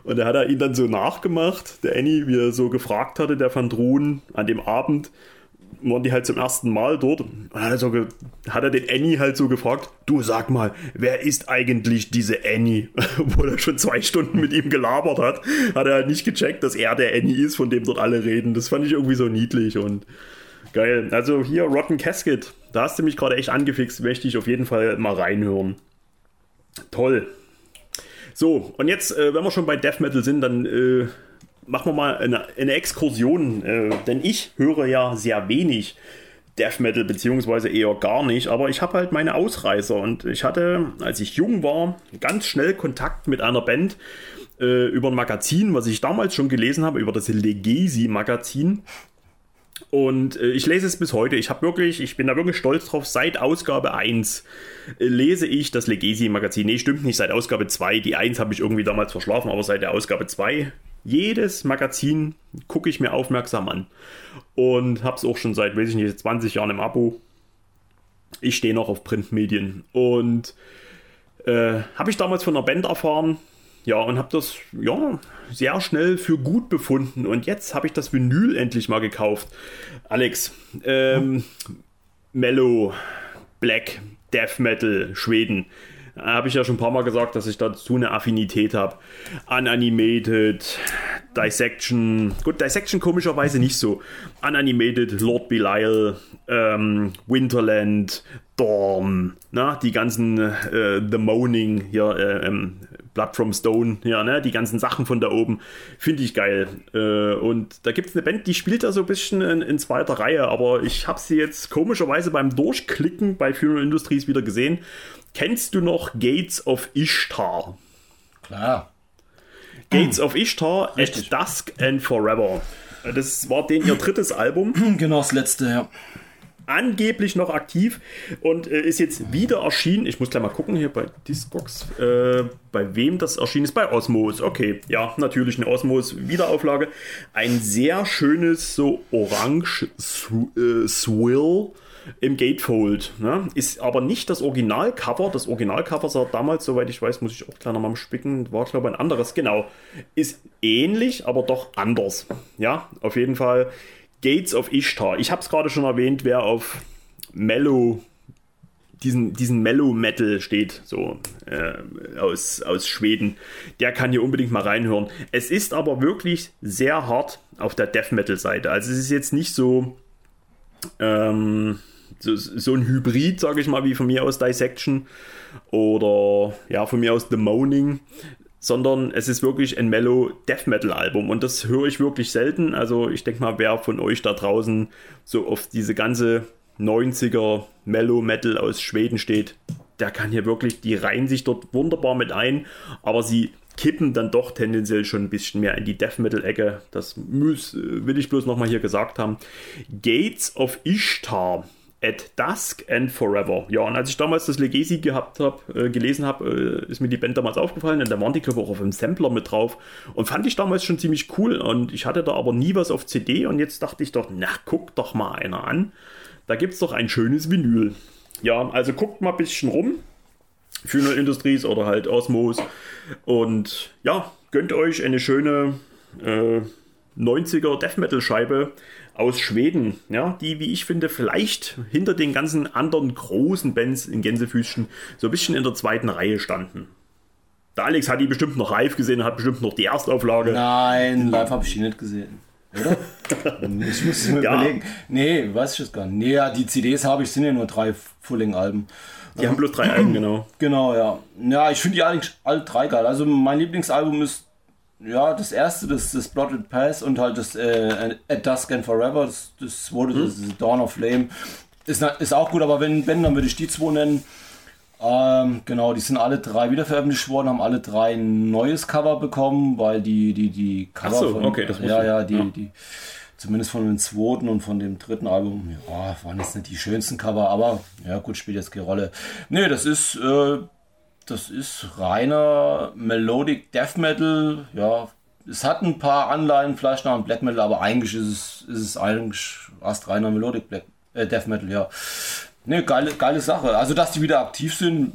Und da hat er ihn dann so nachgemacht, der Annie, wie er so gefragt hatte, der van Truhn an dem Abend, waren die halt zum ersten Mal dort. Und hat er, hat er den Annie halt so gefragt, du sag mal, wer ist eigentlich diese Annie? [laughs] Obwohl er schon zwei Stunden mit ihm gelabert hat, hat er halt nicht gecheckt, dass er der Annie ist, von dem dort alle reden. Das fand ich irgendwie so niedlich und geil. Also hier Rotten Casket, da hast du mich gerade echt angefixt, möchte ich auf jeden Fall mal reinhören. Toll. So, und jetzt, äh, wenn wir schon bei Death Metal sind, dann äh, machen wir mal eine, eine Exkursion, äh, denn ich höre ja sehr wenig Death Metal, beziehungsweise eher gar nicht, aber ich habe halt meine Ausreißer und ich hatte, als ich jung war, ganz schnell Kontakt mit einer Band äh, über ein Magazin, was ich damals schon gelesen habe, über das Legesi-Magazin. Und äh, ich lese es bis heute. Ich habe wirklich, ich bin da wirklich stolz drauf. Seit Ausgabe 1 äh, lese ich das Legesi-Magazin. Nee, stimmt nicht, seit Ausgabe 2. Die 1 habe ich irgendwie damals verschlafen, aber seit der Ausgabe 2 jedes Magazin gucke ich mir aufmerksam an. Und habe es auch schon seit, weiß ich nicht, 20 Jahren im Abo. Ich stehe noch auf Printmedien. Und äh, habe ich damals von einer Band erfahren. Ja, und habe das ja, sehr schnell für gut befunden. Und jetzt habe ich das Vinyl endlich mal gekauft. Alex, ähm, Mellow, Black, Death Metal, Schweden habe ich ja schon ein paar Mal gesagt, dass ich dazu eine Affinität habe. Unanimated, Dissection, gut, Dissection komischerweise nicht so. Unanimated, Lord Belial, ähm, Winterland, Dorm, na, die ganzen äh, The Moaning hier, äh, ähm, Blood from Stone, ja, ne, die ganzen Sachen von da oben, finde ich geil. Äh, und da gibt es eine Band, die spielt da so ein bisschen in, in zweiter Reihe, aber ich habe sie jetzt komischerweise beim Durchklicken bei Funeral Industries wieder gesehen Kennst du noch Gates of Ishtar? Klar. Gates of Ishtar Richtig. at Dusk and Forever. Das war den ihr drittes Album. [clears throat] Genau, das letzte, ja. Angeblich noch aktiv und äh, ist jetzt wieder erschienen. Ich muss gleich mal gucken hier bei Discogs, äh, bei wem das erschienen ist. Bei Osmos. Okay, ja, natürlich eine Osmos Wiederauflage. Ein sehr schönes, so orange äh, Swill im Gatefold. Ne? Ist aber nicht das Originalcover. Das Originalcover sah damals, soweit ich weiß, muss ich auch gleich nochmal spicken, war glaube ich ein anderes. Genau. Ist ähnlich, aber doch anders. Ja, auf jeden Fall Gates of Ishtar. Ich habe es gerade schon erwähnt, wer auf Mellow diesen, diesen Mellow Metal steht, so äh, aus, aus Schweden, der kann hier unbedingt mal reinhören. Es ist aber wirklich sehr hart auf der Death Metal Seite. Also es ist jetzt nicht so, ähm, so, so ein Hybrid, sage ich mal, wie von mir aus Dissection oder ja, von mir aus The Moaning, sondern es ist wirklich ein Mellow Death Metal Album und das höre ich wirklich selten. Also ich denke mal, wer von euch da draußen so auf diese ganze 90er Mellow Metal aus Schweden steht, der kann hier wirklich, die reihen sich dort wunderbar mit ein, aber sie kippen dann doch tendenziell schon ein bisschen mehr in die Death Metal Ecke. Das muss, will ich bloß nochmal hier gesagt haben. Gates of Ishtar at Dusk and Forever. Ja, und als ich damals das Legacy gehabt habe, äh, gelesen habe, äh, ist mir die Band damals aufgefallen und da waren die Cover auch auf dem Sampler mit drauf und fand ich damals schon ziemlich cool und ich hatte da aber nie was auf CD und jetzt dachte ich doch, na, guck doch mal einer an. Da gibt es doch ein schönes Vinyl. Ja, also guckt mal ein bisschen rum. Funeral Industries oder halt Osmos und ja, gönnt euch eine schöne äh, 90er Death Metal Scheibe aus Schweden, ja, die, wie ich finde, vielleicht hinter den ganzen anderen großen Bands in Gänsefüßchen so ein bisschen in der zweiten Reihe standen. Der Alex hat die bestimmt noch live gesehen, hat bestimmt noch die Erstauflage. Nein, live habe ich die nicht gesehen. Oder? [laughs] ich muss mir ja. überlegen. Nee, weiß ich jetzt gar nicht. Nee, ja, die CDs habe ich, sind ja nur drei Fulling-Alben. Die haben bloß drei Alben, genau. Genau, ja. Ja, ich finde die eigentlich alle drei geil. Also mein Lieblingsalbum ist ja, das erste, das, das Blotted Pass und halt das äh, At Dusk and Forever, das, das wurde mhm. das Dawn of Flame, ist, ist auch gut, aber wenn, wenn dann würde ich die zwei nennen. Ähm, genau, die sind alle drei wieder veröffentlicht worden, haben alle drei ein neues Cover bekommen, weil die, die, die Cover so, von, okay, das ja, ja, die, ja. die, zumindest von dem zweiten und von dem dritten Album, ja, waren jetzt nicht die schönsten Cover, aber ja, gut, spielt jetzt keine Rolle. Nee, das ist, äh, das ist reiner Melodic Death Metal, ja, es hat ein paar Anleihen vielleicht nach Black Metal, aber eigentlich ist es, ist es eigentlich fast reiner Melodic Black, äh, Death Metal, ja. Ne, geile, geile Sache. Also, dass die wieder aktiv sind,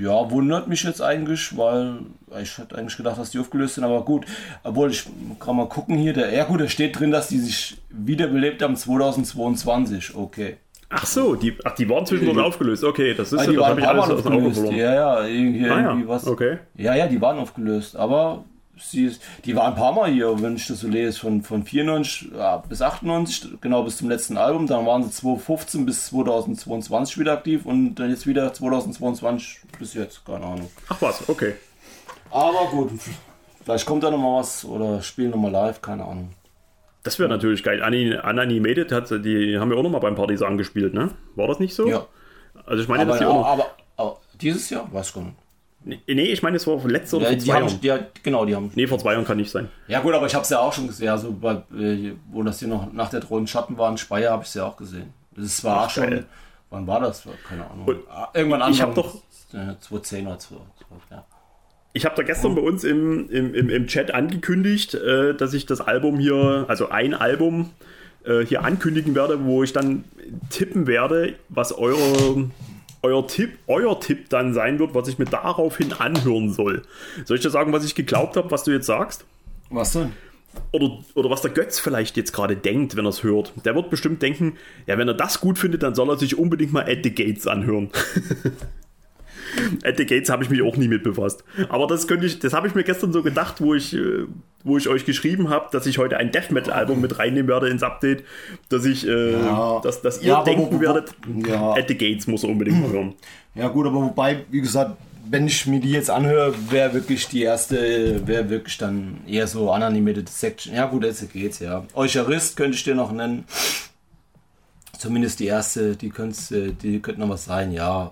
ja, wundert mich jetzt eigentlich, weil ich hatte eigentlich gedacht, dass die aufgelöst sind, aber gut. Obwohl, ich kann mal gucken hier, der, ja gut, da steht drin, dass die sich wiederbelebt haben 2022, okay. Ach so, die, ach, die waren zwischendurch die, aufgelöst, okay, das ist ah, ja, das habe ich alles aus den Augen verloren. Ja, ja, irgendwie, ah, ja. was. Okay. Ja, ja, die waren aufgelöst, aber sie ist, die war ein paar Mal hier, wenn ich das so lese, von, von 94 ja, bis 98, genau bis zum letzten Album. Dann waren sie 2015 bis 2022 wieder aktiv und dann jetzt wieder 2022 bis jetzt, keine Ahnung. Ach was, okay. Aber gut, vielleicht kommt da nochmal was oder spielen nochmal live, keine Ahnung. Das wäre natürlich geil. Unanimated hat, die haben wir auch nochmal beim Partisan gespielt, ne? War das nicht so? Ja. Also ich meine, aber, dass die auch noch... aber, aber dieses Jahr? Gar nicht. Nee, ich meine, es war letzte oder ja, vor die zwei haben, Jahren. Ja, genau, die haben. Nee, vor zwei Jahren kann nicht sein. Ja, gut, aber ich habe es ja auch schon gesehen. Also, bei, äh, wo das hier noch nach der Drohnen Schatten war in Speyer, habe ich es ja auch gesehen. Das war Ach, schon. Geil. Wann war das? Keine Ahnung. Und ah, Irgendwann Anfang. Ich habe doch. 2010 oder 2012, ja. Ich habe da gestern bei uns im, im, im, im Chat angekündigt, äh, dass ich das Album hier, also ein Album, äh, hier ankündigen werde, wo ich dann tippen werde, was eure euer Tipp, euer Tipp dann sein wird, was ich mir daraufhin anhören soll. Soll ich dir sagen, was ich geglaubt habe, was du jetzt sagst? Was denn? Oder, oder was der Götz vielleicht jetzt gerade denkt, wenn er es hört. Der wird bestimmt denken, ja, wenn er das gut findet, dann soll er sich unbedingt mal At the Gates anhören. [laughs] At the Gates habe ich mich auch nie mit befasst. Aber das könnte ich, das habe ich mir gestern so gedacht, wo ich, äh, wo ich euch geschrieben habe, dass ich heute ein Death Metal Album mit reinnehmen werde ins Update, dass ich, äh, ja. dass, dass ihr ja, denken wo, werdet, ja. At the Gates muss er unbedingt [clears throat] mal hören. Ja gut, aber wobei, wie gesagt, wenn ich mir die jetzt anhöre, wäre wirklich die erste, wäre wirklich dann eher so Unanimated Section. Ja gut, jetzt geht's ja. Eucharist könnte ich dir noch nennen. Zumindest die erste, die könnte, die könnte noch was sein, ja.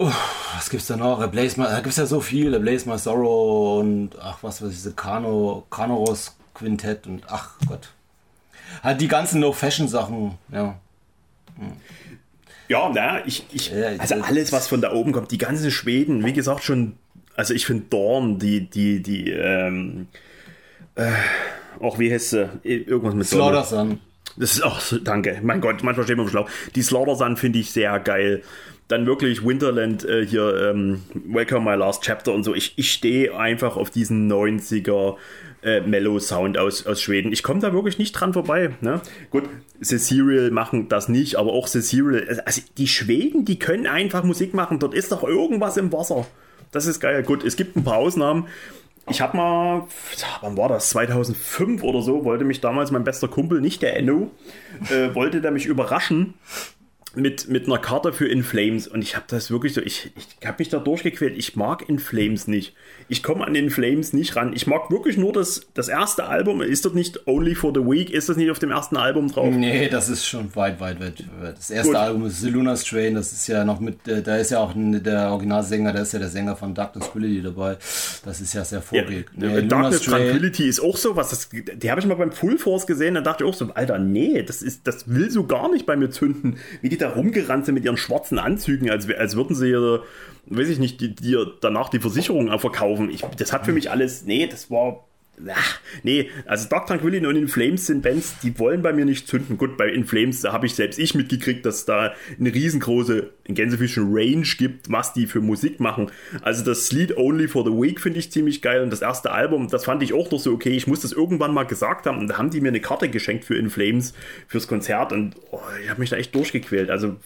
Oh, was gibt's da noch? Blaze My, da gibt's ja so viel. Blaze My Sorrow und ach, was weiß ich, diese Kano, Kanoros Quintett und ach Gott. Halt die ganzen No-Fashion-Sachen, ja. Hm. Ja, na, ich, ich, also alles, was von da oben kommt, die ganzen Schweden, wie gesagt, schon, also ich finde Dorn, die, die, die, ähm, äh, auch wie heißt sie? Irgendwas mit Slaughter Sun. Das ist auch, so, danke, mein Gott, manchmal steht man schlau. Die Slaughter Sun finde ich sehr geil dann wirklich Winterland äh, hier, ähm, Welcome My Last Chapter und so. Ich, ich stehe einfach auf diesen 90er äh, Mellow Sound aus, aus Schweden. Ich komme da wirklich nicht dran vorbei. Ne? Gut, The Serial machen das nicht, aber auch The Serial. Also die Schweden, die können einfach Musik machen. Dort ist doch irgendwas im Wasser. Das ist geil. Gut, es gibt ein paar Ausnahmen. Ich habe mal, wann war das? 2005 oder so, wollte mich damals mein bester Kumpel, nicht der Enno, äh, wollte der mich überraschen mit, mit einer Karte für In Flames und ich habe das wirklich so, ich, ich habe mich da durchgequält. Ich mag In Flames nicht. Ich komme an In Flames nicht ran. Ich mag wirklich nur das, das erste Album. Ist das nicht Only for the Week? Ist das nicht auf dem ersten Album drauf? Nee, das ist schon weit, weit, weit. Das erste Gut. Album ist The Lunar Strain. Das ist ja noch mit, äh, da ist ja auch der Originalsänger, da ist ja der Sänger von Darkness Tranquility dabei. Das ist ja sehr vorgegeben. Ja, nee, Darkness Tranquility ist auch so was. Das, die habe ich mal beim Full Force gesehen. Da dachte ich auch so, Alter, nee, das, ist, das will so gar nicht bei mir zünden. Wie die da rumgerannt sind mit ihren schwarzen Anzügen, als, als würden sie ihre, weiß ich nicht, die, die danach die Versicherung verkaufen. Ich, das hat für mich alles, nee, das war Ach, nee, also Dark Tranquility und In Flames sind Bands, die wollen bei mir nicht zünden. Gut, bei In Flames habe ich selbst ich mitgekriegt, dass da eine riesengroße in Gänsefüßchen Range gibt, was die für Musik machen. Also das Lied Only for the Week finde ich ziemlich geil und das erste Album, das fand ich auch noch so okay. Ich muss das irgendwann mal gesagt haben und da haben die mir eine Karte geschenkt für In Flames fürs Konzert und oh, ich habe mich da echt durchgequält. Also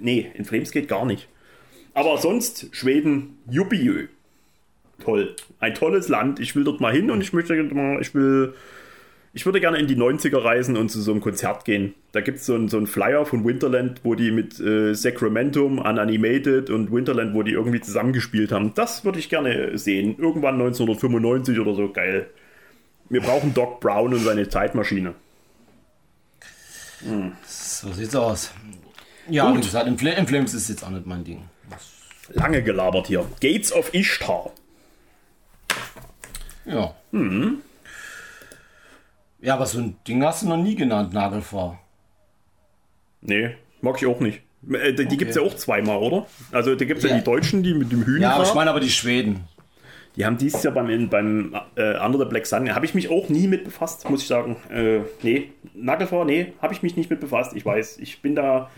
nee, In Flames geht gar nicht. Aber sonst Schweden, juppie toll. Ein tolles Land. Ich will dort mal hin und ich möchte mal, ich will, Ich würde gerne in die 90er reisen und zu so einem Konzert gehen. Da gibt es so einen so einen Flyer von Winterland, wo die mit äh, Sacramentum, Unanimated und Winterland, wo die irgendwie zusammengespielt haben. Das würde ich gerne sehen. Irgendwann 1995 oder so. Geil. Wir brauchen Doc Brown und seine Zeitmaschine. Hm. So sieht's aus. Ja, Gut. wie gesagt, in, Fl in Flames ist jetzt auch nicht mein Ding. Lange gelabert hier. Gates of Ishtar. Ja. Mhm. Ja, aber so ein Ding hast du noch nie genannt, Nagelfahr. Nee, mag ich auch nicht. Äh, die okay. gibt es ja auch zweimal, oder? Also da gibt es ja. ja. die Deutschen, die mit dem Hühner. Ja, aber ich meine aber die Schweden. Die haben dieses Jahr beim, beim äh, Under the Black Sun, habe ich mich auch nie mit befasst, muss ich sagen. Äh, nee, Nagelfahr, nee, habe ich mich nicht mit befasst. Ich weiß, ich bin da.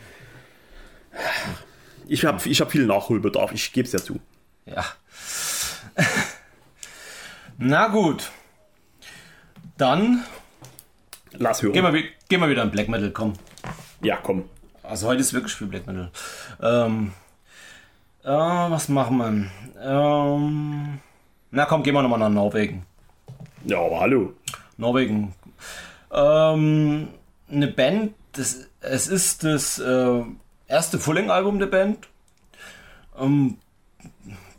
Ich habe ich hab viel Nachholbedarf, ich gebe es ja zu. Ja. Na gut. Dann Lass hören. Gehen wir, gehen wir wieder in Black Metal, komm. Ja, komm. Also heute ist wirklich viel Black Metal. Ähm, äh, was machen wir? Ähm, na komm, gehen wir nochmal nach Norwegen. Ja, aber hallo. Norwegen. Ähm, eine Band, das, es ist das äh, erste Fulling-Album der Band. Ähm,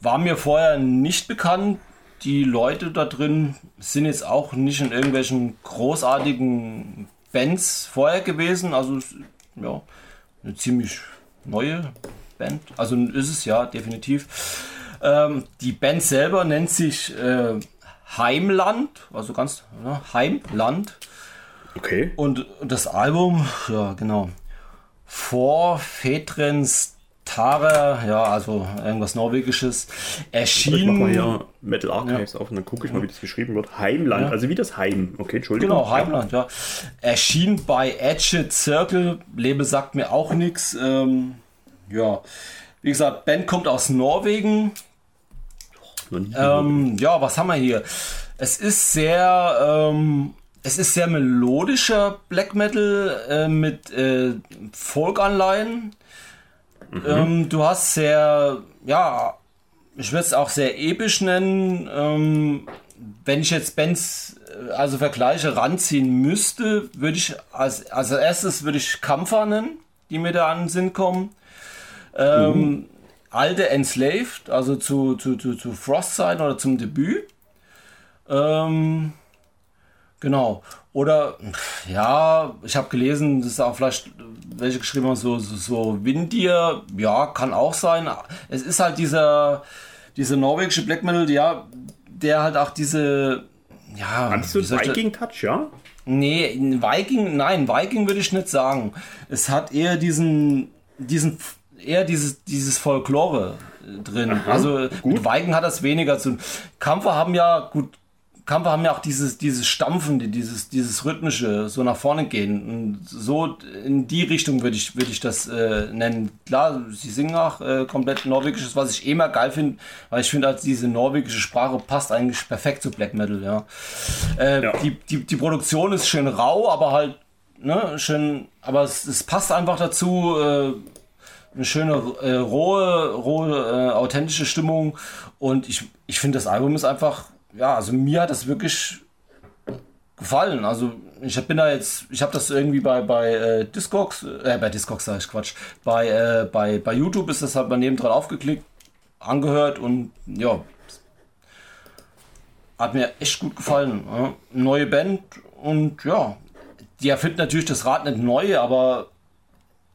war mir vorher nicht bekannt die Leute da drin sind jetzt auch nicht in irgendwelchen großartigen Bands vorher gewesen. Also ja, eine ziemlich neue Band. Also ist es ja definitiv. Ähm, die Band selber nennt sich äh, Heimland, also ganz ja, Heimland. Okay. Und das Album, ja genau. Vor Fetrens Tare, ja, also irgendwas Norwegisches, erschien. Ich mach mal hier Metal Archives ja. auf und dann gucke ich mal, wie das geschrieben wird. Heimland, ja. also wie das Heim. Okay, Entschuldigung. Genau, Heimland, ja. Erschien bei Edge Circle, Lebe sagt mir auch nichts. Ähm, ja, wie gesagt, Band kommt aus Norwegen. Ähm, ja, was haben wir hier? Es ist sehr, ähm, es ist sehr melodischer Black Metal äh, mit äh, Folk-Anleihen. Mhm. Ähm, du hast sehr, ja, ich würde es auch sehr episch nennen. Ähm, wenn ich jetzt Bands, äh, also Vergleiche ranziehen müsste, würde ich als, als erstes würde ich Kampfer nennen, die mir da an den Sinn kommen. Ähm, mhm. Alte Enslaved, also zu, zu, zu, zu Frostside oder zum Debüt. Ähm, genau. Oder, ja, ich habe gelesen, das ist auch vielleicht welche geschrieben haben, so, so, so Windir, ja, kann auch sein. Es ist halt dieser, diese norwegische Black Metal, ja, der halt auch diese, ja. Hattest du Viking-Touch, ja? Nee, Viking, nein, Viking würde ich nicht sagen. Es hat eher diesen, diesen, eher dieses, dieses Folklore drin. Aha, also gut. mit Viking hat das weniger zu tun. Kampfer haben ja, gut, Kampfer haben ja auch dieses, dieses Stampfen, dieses, dieses rhythmische, so nach vorne gehen. Und so in die Richtung würde ich, würde ich das äh, nennen. Klar, sie singen auch äh, komplett Norwegisches, was ich eh mal geil finde, weil ich finde, halt diese norwegische Sprache passt eigentlich perfekt zu Black Metal, ja. Äh, ja. Die, die, die Produktion ist schön rau, aber halt, ne, schön, aber es, es passt einfach dazu, äh, eine schöne, äh, rohe, rohe, äh, authentische Stimmung. Und ich, ich finde, das Album ist einfach ja, also mir hat das wirklich gefallen. Also ich bin da jetzt, ich habe das irgendwie bei bei äh, Discogs, äh, bei Discogs sage ich Quatsch, bei äh, bei bei YouTube ist das halt mal nebendran aufgeklickt, angehört und ja, hat mir echt gut gefallen. Ja. Neue Band und ja, die erfinden natürlich das Rad nicht neu, aber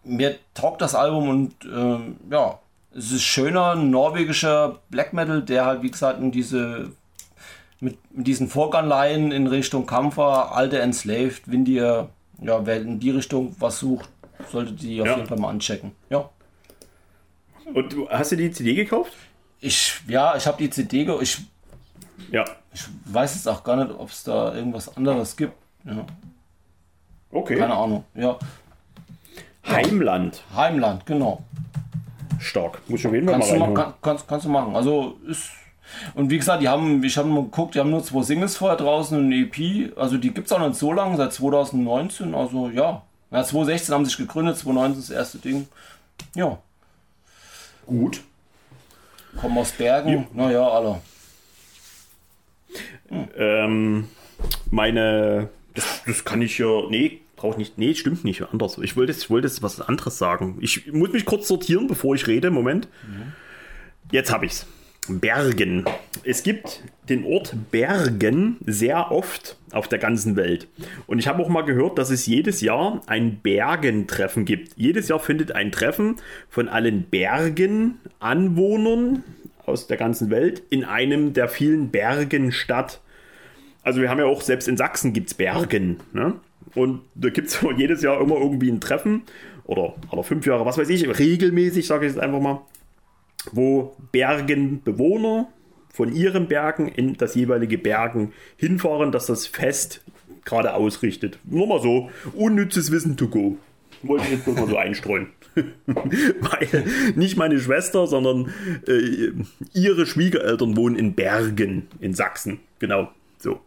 mir taugt das Album und ähm, ja, es ist schöner norwegischer Black Metal, der halt wie gesagt in diese mit, mit diesen Vorganleihen in Richtung Kampfer, alte Enslaved, wenn ihr, ja, wer in die Richtung was sucht, solltet ihr auf ja. jeden Fall mal anchecken. Ja. Und du hast du die CD gekauft? Ich, ja, ich habe die CD gekauft. Ich, ja. ich weiß jetzt auch gar nicht, ob es da irgendwas anderes gibt. Ja. Okay. Keine Ahnung, ja. Heimland. Heimland, genau. Stark. Muss ich auf jeden Fall kannst mal, du kann, kannst, kannst du machen. Also ist und wie gesagt, die haben, ich habe mal geguckt, die haben nur zwei Singles vorher draußen, eine EP. Also die gibt es auch nicht so lange, seit 2019. Also ja. ja, 2016 haben sich gegründet, 2019 das erste Ding. Ja. Gut. Kommen aus Bergen, ja. naja, alle. Hm. Ähm, meine Das, das kann ich ja. Nee, brauche nicht. Nee, stimmt nicht. Anders. Ich wollte jetzt, ich wollte jetzt was anderes sagen. Ich muss mich kurz sortieren, bevor ich rede. Moment. Jetzt habe ich's. Bergen. Es gibt den Ort Bergen sehr oft auf der ganzen Welt. Und ich habe auch mal gehört, dass es jedes Jahr ein Bergentreffen gibt. Jedes Jahr findet ein Treffen von allen Bergen-Anwohnern aus der ganzen Welt in einem der vielen Bergen statt. Also wir haben ja auch, selbst in Sachsen gibt es Bergen. Ne? Und da gibt es jedes Jahr immer irgendwie ein Treffen oder, oder fünf Jahre, was weiß ich, regelmäßig, sage ich jetzt einfach mal, wo Bergenbewohner von ihren Bergen in das jeweilige Bergen hinfahren, dass das Fest gerade ausrichtet. Nur mal so, unnützes Wissen to go. Wollte ich jetzt bloß mal so einstreuen. [laughs] Weil nicht meine Schwester, sondern äh, ihre Schwiegereltern wohnen in Bergen in Sachsen. Genau, so.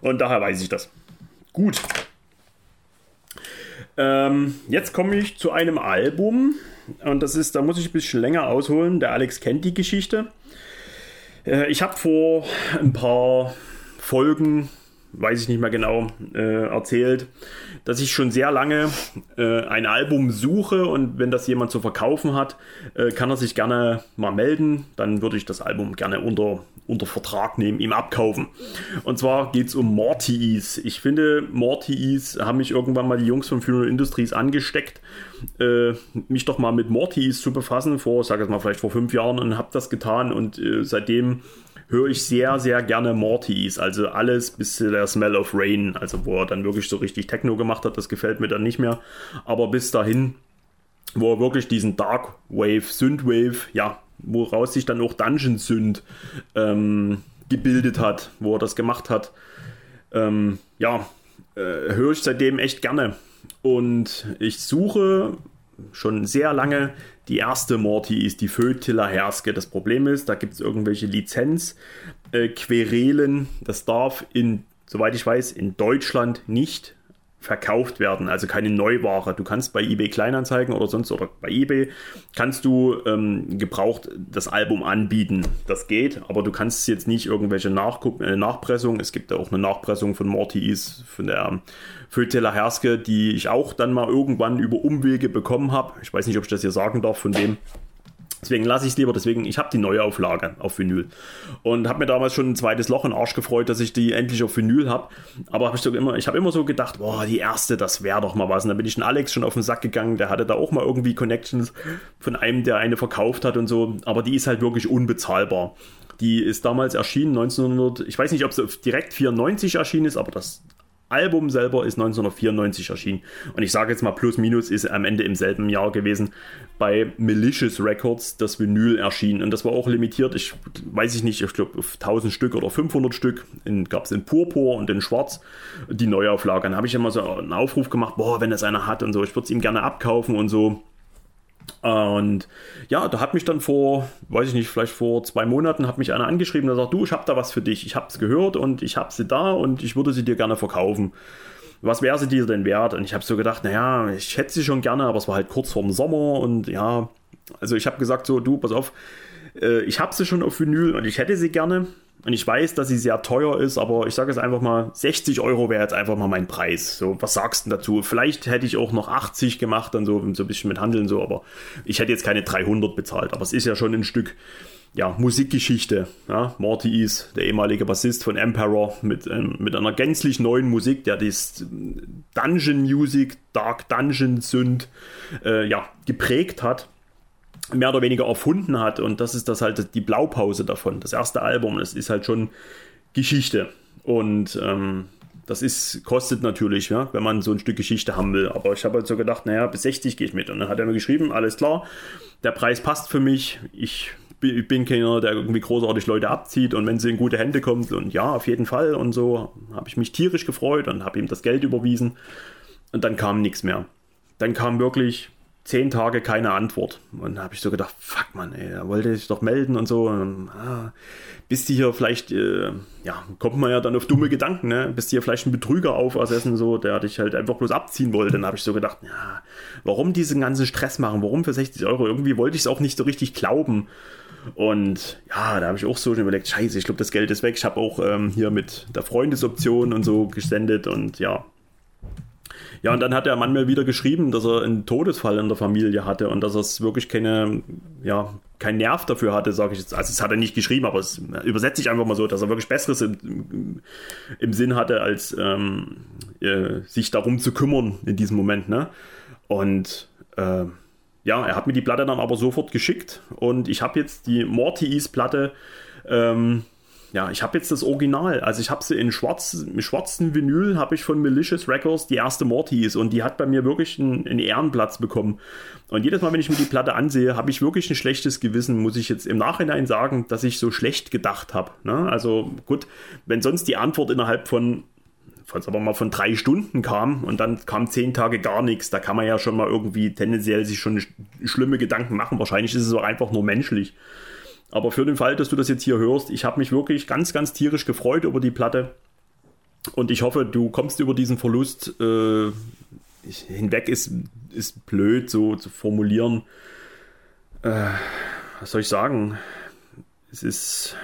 Und daher weiß ich das. Gut. Ähm, jetzt komme ich zu einem Album. Und das ist, da muss ich ein bisschen länger ausholen. Der Alex kennt die Geschichte. Äh, ich habe vor ein paar Folgen, weiß ich nicht mehr genau, äh, erzählt, dass ich schon sehr lange äh, ein Album suche und wenn das jemand zu verkaufen hat, äh, kann er sich gerne mal melden. Dann würde ich das Album gerne unter, unter Vertrag nehmen, ihm abkaufen. Und zwar geht es um Mortis. Ich finde, Mortis haben mich irgendwann mal die Jungs von Funeral Industries angesteckt, äh, mich doch mal mit Mortis zu befassen, vor, sag ich mal, vielleicht vor fünf Jahren und habe das getan und äh, seitdem höre ich sehr, sehr gerne Mortys. Also alles bis der Smell of Rain, also wo er dann wirklich so richtig Techno gemacht hat, das gefällt mir dann nicht mehr. Aber bis dahin, wo er wirklich diesen Dark Wave, Synthwave, ja, woraus sich dann auch Dungeon Synth ähm, gebildet hat, wo er das gemacht hat, ähm, ja, äh, höre ich seitdem echt gerne. Und ich suche schon sehr lange die erste Morty ist die Fötiller Herske. Das Problem ist, da gibt es irgendwelche Lizenzquerelen. Äh, das darf in, soweit ich weiß, in Deutschland nicht verkauft werden, also keine Neuware. Du kannst bei eBay Kleinanzeigen oder sonst oder bei eBay kannst du ähm, gebraucht das Album anbieten. Das geht, aber du kannst jetzt nicht irgendwelche Nachguck äh, Nachpressung. Es gibt ja auch eine Nachpressung von Morty Is von der Föteler Herske, die ich auch dann mal irgendwann über Umwege bekommen habe. Ich weiß nicht, ob ich das hier sagen darf von dem. Deswegen lasse ich es lieber. Deswegen, ich habe die neue Auflage auf Vinyl. Und habe mir damals schon ein zweites Loch in den Arsch gefreut, dass ich die endlich auf Vinyl habe. Aber hab ich, ich habe immer so gedacht, boah, die erste, das wäre doch mal was. Und dann bin ich den Alex schon auf den Sack gegangen. Der hatte da auch mal irgendwie Connections von einem, der eine verkauft hat und so. Aber die ist halt wirklich unbezahlbar. Die ist damals erschienen, 1900, ich weiß nicht, ob sie direkt 94 erschienen ist, aber das Album selber ist 1994 erschienen. Und ich sage jetzt mal, plus minus ist am Ende im selben Jahr gewesen bei Malicious Records das Vinyl erschienen. Und das war auch limitiert. Ich weiß ich nicht, ich glaube auf 1000 Stück oder 500 Stück. Gab es in Purpur und in Schwarz die Neuauflage. Dann habe ich immer so einen Aufruf gemacht, boah, wenn das einer hat und so, ich würde es ihm gerne abkaufen und so. Und ja, da hat mich dann vor, weiß ich nicht, vielleicht vor zwei Monaten, hat mich einer angeschrieben, der sagt, du, ich habe da was für dich. Ich habe es gehört und ich habe sie da und ich würde sie dir gerne verkaufen. Was wäre sie dir denn wert? Und ich habe so gedacht, naja, ich hätte sie schon gerne, aber es war halt kurz vorm Sommer und ja, also ich habe gesagt so, du, pass auf, äh, ich habe sie schon auf Vinyl und ich hätte sie gerne. Und ich weiß, dass sie sehr teuer ist, aber ich sage es einfach mal, 60 Euro wäre jetzt einfach mal mein Preis. So, was sagst du dazu? Vielleicht hätte ich auch noch 80 gemacht, dann so, so ein bisschen mit Handeln so, aber ich hätte jetzt keine 300 bezahlt. Aber es ist ja schon ein Stück, ja, Musikgeschichte. Ja, Morty ist der ehemalige Bassist von Emperor mit, ähm, mit einer gänzlich neuen Musik, der das Dungeon Music, Dark Dungeon Synth, äh, ja, geprägt hat mehr oder weniger erfunden hat. Und das ist das halt die Blaupause davon. Das erste Album, das ist halt schon Geschichte. Und ähm, das ist, kostet natürlich, ja, wenn man so ein Stück Geschichte haben will. Aber ich habe halt so gedacht, naja, bis 60 gehe ich mit. Und dann hat er mir geschrieben, alles klar, der Preis passt für mich. Ich bin keiner, der irgendwie großartig Leute abzieht und wenn sie in gute Hände kommt und ja, auf jeden Fall und so, habe ich mich tierisch gefreut und habe ihm das Geld überwiesen und dann kam nichts mehr. Dann kam wirklich zehn Tage keine Antwort. Und da habe ich so gedacht, fuck man, ey, er wollte sich doch melden und so. Und, ah, bist du hier vielleicht, äh, ja, kommt man ja dann auf dumme Gedanken, ne? Bist du hier vielleicht ein Betrüger aufersessen, so, der dich halt einfach bloß abziehen wollte. Dann habe ich so gedacht, ja, warum diesen ganzen Stress machen? Warum für 60 Euro? Irgendwie wollte ich es auch nicht so richtig glauben. Und ja, da habe ich auch so schon überlegt, scheiße, ich glaube, das Geld ist weg. Ich habe auch ähm, hier mit der Freundesoption und so gesendet und ja. Ja, und dann hat der Mann mir wieder geschrieben, dass er einen Todesfall in der Familie hatte und dass er es wirklich keine, ja, keinen Nerv dafür hatte, sage ich jetzt. Also, es hat er nicht geschrieben, aber es übersetze ich einfach mal so, dass er wirklich Besseres im, im Sinn hatte, als ähm, äh, sich darum zu kümmern in diesem Moment. Ne? Und äh, ja, er hat mir die Platte dann aber sofort geschickt und ich habe jetzt die Mortis-Platte. Ähm, ja, ich habe jetzt das Original. Also ich habe sie in schwarz, schwarzen Vinyl, habe ich von Malicious Records die erste Mortis und die hat bei mir wirklich einen, einen, Ehrenplatz bekommen. Und jedes Mal, wenn ich mir die Platte ansehe, habe ich wirklich ein schlechtes Gewissen, muss ich jetzt im Nachhinein sagen, dass ich so schlecht gedacht habe. Ne? Also gut, wenn sonst die Antwort innerhalb von falls aber mal von drei Stunden kam und dann kam zehn Tage gar nichts, da kann man ja schon mal irgendwie tendenziell sich schon schlimme Gedanken machen. Wahrscheinlich ist es auch einfach nur menschlich. Aber für den Fall, dass du das jetzt hier hörst, ich habe mich wirklich ganz, ganz tierisch gefreut über die Platte. Und ich hoffe, du kommst über diesen Verlust äh, hinweg, ist, ist blöd so zu formulieren. Äh, was soll ich sagen? Es ist.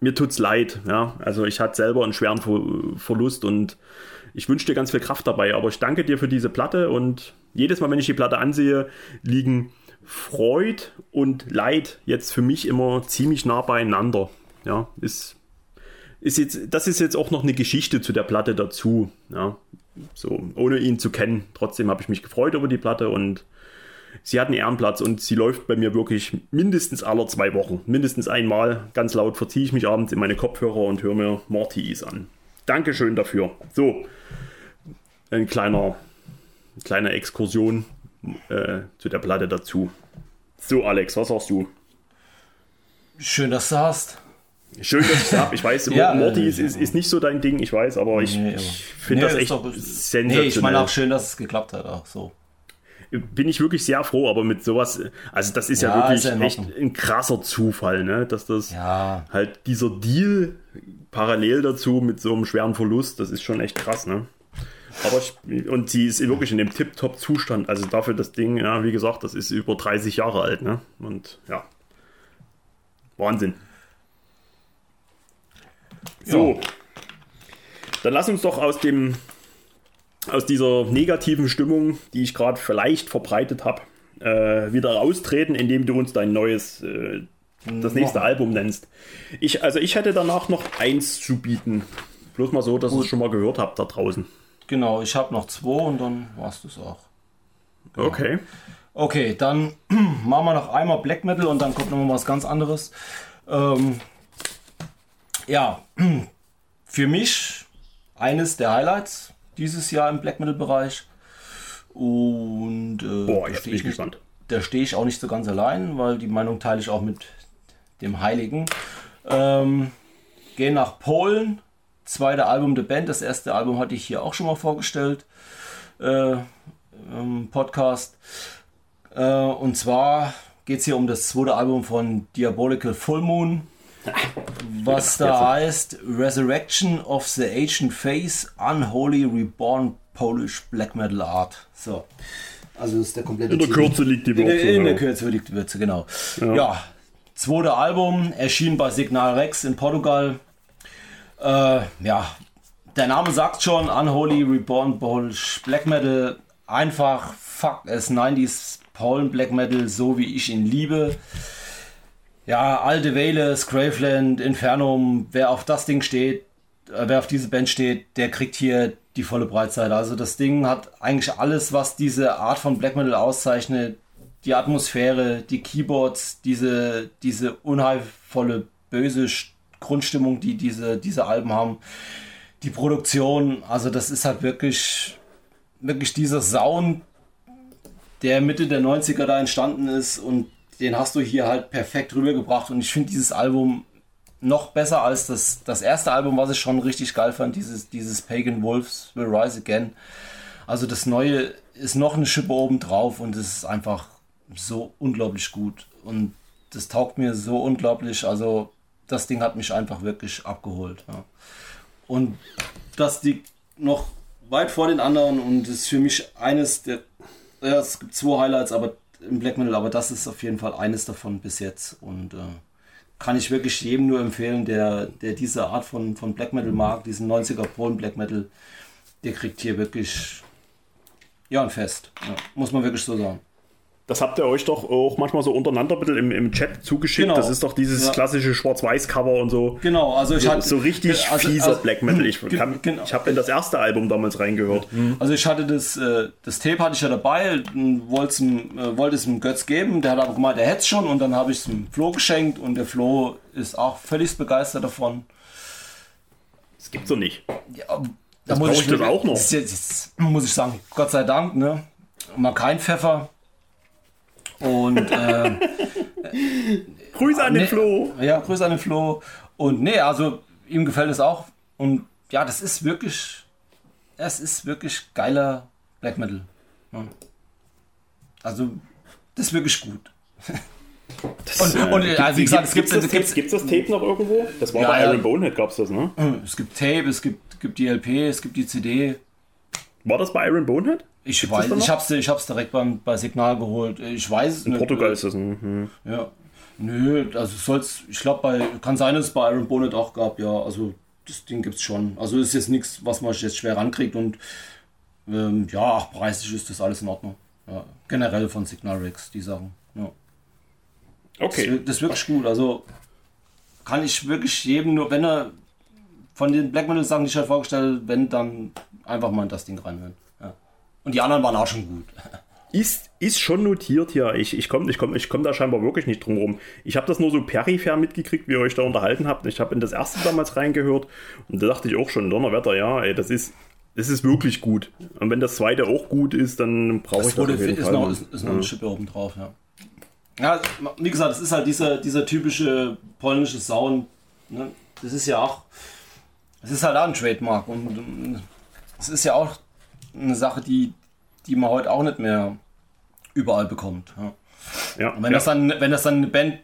Mir tut's leid, ja. Also ich hatte selber einen schweren Ver Verlust und ich wünsche dir ganz viel Kraft dabei. Aber ich danke dir für diese Platte und jedes Mal, wenn ich die Platte ansehe, liegen Freud und Leid jetzt für mich immer ziemlich nah beieinander. Ja, ist, ist jetzt, das ist jetzt auch noch eine Geschichte zu der Platte dazu. Ja, so, ohne ihn zu kennen. Trotzdem habe ich mich gefreut über die Platte und sie hat einen Ehrenplatz und sie läuft bei mir wirklich mindestens alle zwei Wochen. Mindestens einmal. Ganz laut verziehe ich mich abends in meine Kopfhörer und höre mir Mortis an. Dankeschön dafür. So, ein kleiner, kleine Exkursion äh, zu der Platte dazu. So, Alex, was sagst du? Schön, dass du hast. Schön, dass ich es habe. Ich weiß, [laughs] ja, Morty ist, ist, ist, nicht so dein Ding, ich weiß, aber ich, nee, ich finde nee, das echt doch, sensationell. Nee, ich meine auch schön, dass es geklappt hat, auch so. Bin ich wirklich sehr froh, aber mit sowas, also das ist ja, ja wirklich ist echt ein krasser Zufall, ne? dass das ja. halt dieser Deal parallel dazu mit so einem schweren Verlust, das ist schon echt krass, ne? Aber und sie ist wirklich in dem Tip-Top-Zustand. Also dafür das Ding, ja, wie gesagt, das ist über 30 Jahre alt, ne? Und ja. Wahnsinn. So. Ja. Dann lass uns doch aus dem aus dieser negativen Stimmung, die ich gerade vielleicht verbreitet habe, äh, wieder raustreten, indem du uns dein neues, äh, das nächste ja. Album nennst. Ich, also ich hätte danach noch eins zu bieten. Bloß mal so, dass ihr es schon mal gehört habt da draußen. Genau, ich habe noch zwei und dann war es das auch. Genau. Okay. Okay, dann [clears throat] machen wir noch einmal Black Metal und dann kommt noch mal was ganz anderes. Ähm, ja, [clears throat] für mich eines der Highlights dieses Jahr im Black Metal Bereich. Und äh, Boah, ich bin gespannt. Da stehe ich auch nicht so ganz allein, weil die Meinung teile ich auch mit dem Heiligen. Ähm, gehen nach Polen zweite Album der Band. Das erste Album hatte ich hier auch schon mal vorgestellt äh, im Podcast. Äh, und zwar geht es hier um das zweite Album von Diabolical Full Moon. [laughs] Was da heißt Resurrection of the Ancient Face, Unholy Reborn Polish Black Metal Art. So. Also ist der komplette In der Kürze liegt die Würze. In, in der Kürze liegt die Würze, genau. Ja. ja. Zweite Album erschien bei Signal Rex in Portugal. Äh, ja, der Name sagt schon, Unholy Reborn Polish Black Metal. Einfach fuck es 90s Polen Black Metal, so wie ich ihn liebe. Ja, alte Wale, Scraveland, Infernum, wer auf das Ding steht, äh, wer auf diese Band steht, der kriegt hier die volle Breitseite. Also das Ding hat eigentlich alles, was diese Art von Black Metal auszeichnet. Die Atmosphäre, die Keyboards, diese, diese unheilvolle, böse Stimme Grundstimmung, die diese, diese Alben haben. Die Produktion, also das ist halt wirklich, wirklich dieser Sound, der Mitte der 90er da entstanden ist und den hast du hier halt perfekt rübergebracht und ich finde dieses Album noch besser als das, das erste Album, was ich schon richtig geil fand, dieses, dieses Pagan Wolves Will Rise Again. Also das neue ist noch eine Schippe oben drauf und es ist einfach so unglaublich gut und das taugt mir so unglaublich. Also das Ding hat mich einfach wirklich abgeholt. Ja. Und das liegt noch weit vor den anderen und ist für mich eines der, ja, es gibt zwei Highlights, aber im Black Metal, aber das ist auf jeden Fall eines davon bis jetzt. Und äh, kann ich wirklich jedem nur empfehlen, der, der diese Art von, von Black Metal mag, diesen 90er Polen Black Metal, der kriegt hier wirklich ja, ein Fest. Ja, muss man wirklich so sagen. Das habt ihr euch doch auch manchmal so untereinander ein bisschen im, im Chat zugeschickt. Genau. Das ist doch dieses ja. klassische Schwarz-Weiß-Cover und so. Genau, also ich so, hatte. So richtig also, fieser also, Black Metal. Ich, genau. ich habe in das erste Album damals reingehört. Mhm. Also ich hatte das, äh, das Tape hatte ich ja dabei, wollte äh, wollte es dem Götz geben, der hat aber gemeint, er hätte es schon und dann habe ich es dem Flo geschenkt und der Flo ist auch völlig begeistert davon. Das gibt's doch nicht. Ja, da muss ich das auch noch. Jetzt, jetzt, muss ich sagen, Gott sei Dank, ne? Mal kein Pfeffer. Und äh, [laughs] Grüße an den nee, Flo. Ja, Grüße an den Flo. Und nee, also ihm gefällt es auch. Und ja, das ist wirklich, es ist wirklich geiler Black Metal. Ja. Also, das ist wirklich gut. Das, [laughs] und, äh, und gibt, also, wie gesagt, es gibt das, gibt's, gibt's das Tape noch irgendwo? Das war ja, bei Iron Bonehead, gab es das, ne? Es gibt Tape, es gibt, gibt die LP, es gibt die CD. War das bei Iron Bonehead? Ich Gibt's weiß, ich hab's, ich hab's direkt beim, bei Signal geholt. Ich weiß es In nicht. Portugal ist das. Mhm. Ja. Nö, also soll's, ich glaube, bei kann sein, dass es bei Iron Bonnet auch gab, ja. Also das Ding gibt's schon. Also ist jetzt nichts, was man jetzt schwer rankriegt und ähm, ja, ach, preislich ist das alles in Ordnung. Ja. Generell von Signal Rex, die Sachen. Ja. Okay. Das, das ist wirklich gut. Also kann ich wirklich jedem nur, wenn er von den Black Metal Sachen, die ich halt vorgestellt habe, wenn dann einfach mal in das Ding reinhören. Und die anderen waren auch schon gut. Ist, ist schon notiert hier. Ich, ich komme ich komm, ich komm da scheinbar wirklich nicht drum rum. Ich habe das nur so peripher mitgekriegt, wie ihr euch da unterhalten habt. Ich habe in das erste damals reingehört und da dachte ich auch schon, Donnerwetter, ja, ey, das ist, das ist wirklich gut. Und wenn das zweite auch gut ist, dann brauche ich das auf jeden ist Fall. Noch, ist, ist noch ja. eine Schippe oben drauf, ja. Ja, wie gesagt, es ist halt dieser, dieser typische polnische Sound. Ne? Das ist ja auch, es ist halt auch ein Trademark und es ist ja auch eine Sache, die, die man heute auch nicht mehr überall bekommt. Ja. Ja, und wenn, ja. Das dann, wenn das dann eine Band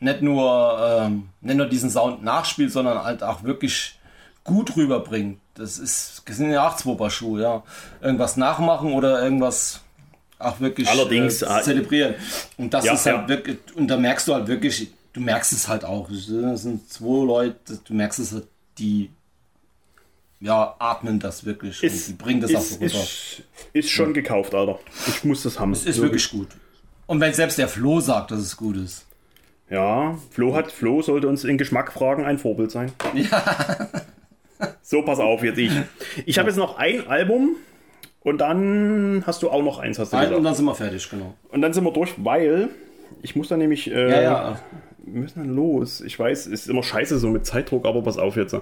nicht nur, ähm, nicht nur diesen Sound nachspielt, sondern halt auch wirklich gut rüberbringt, das ist, das sind ja auch zwei Paar Schuhe, ja. Irgendwas nachmachen oder irgendwas auch wirklich Allerdings, äh, zelebrieren. Und das ja, ist halt wirklich, und da merkst du halt wirklich, du merkst es halt auch. Das sind zwei Leute, du merkst es halt, die ja, atmen das wirklich ist, und bringen das ist, auch so rüber. Ist, ist schon ja. gekauft, Alter. Ich muss das haben. Es ist wirklich gut. Und wenn selbst der Flo sagt, dass es gut ist. Ja, Flo hat, Flo sollte uns in Geschmackfragen ein Vorbild sein. [laughs] Ja. so, pass auf jetzt ich. Ich habe jetzt noch ein Album und dann hast du auch noch eins, hast du ein, gesagt. Und dann sind wir fertig, genau. Und dann sind wir durch, weil ich muss dann nämlich. Äh, ja, ja wir müssen dann los. Ich weiß, ist immer scheiße so mit Zeitdruck, aber pass auf jetzt.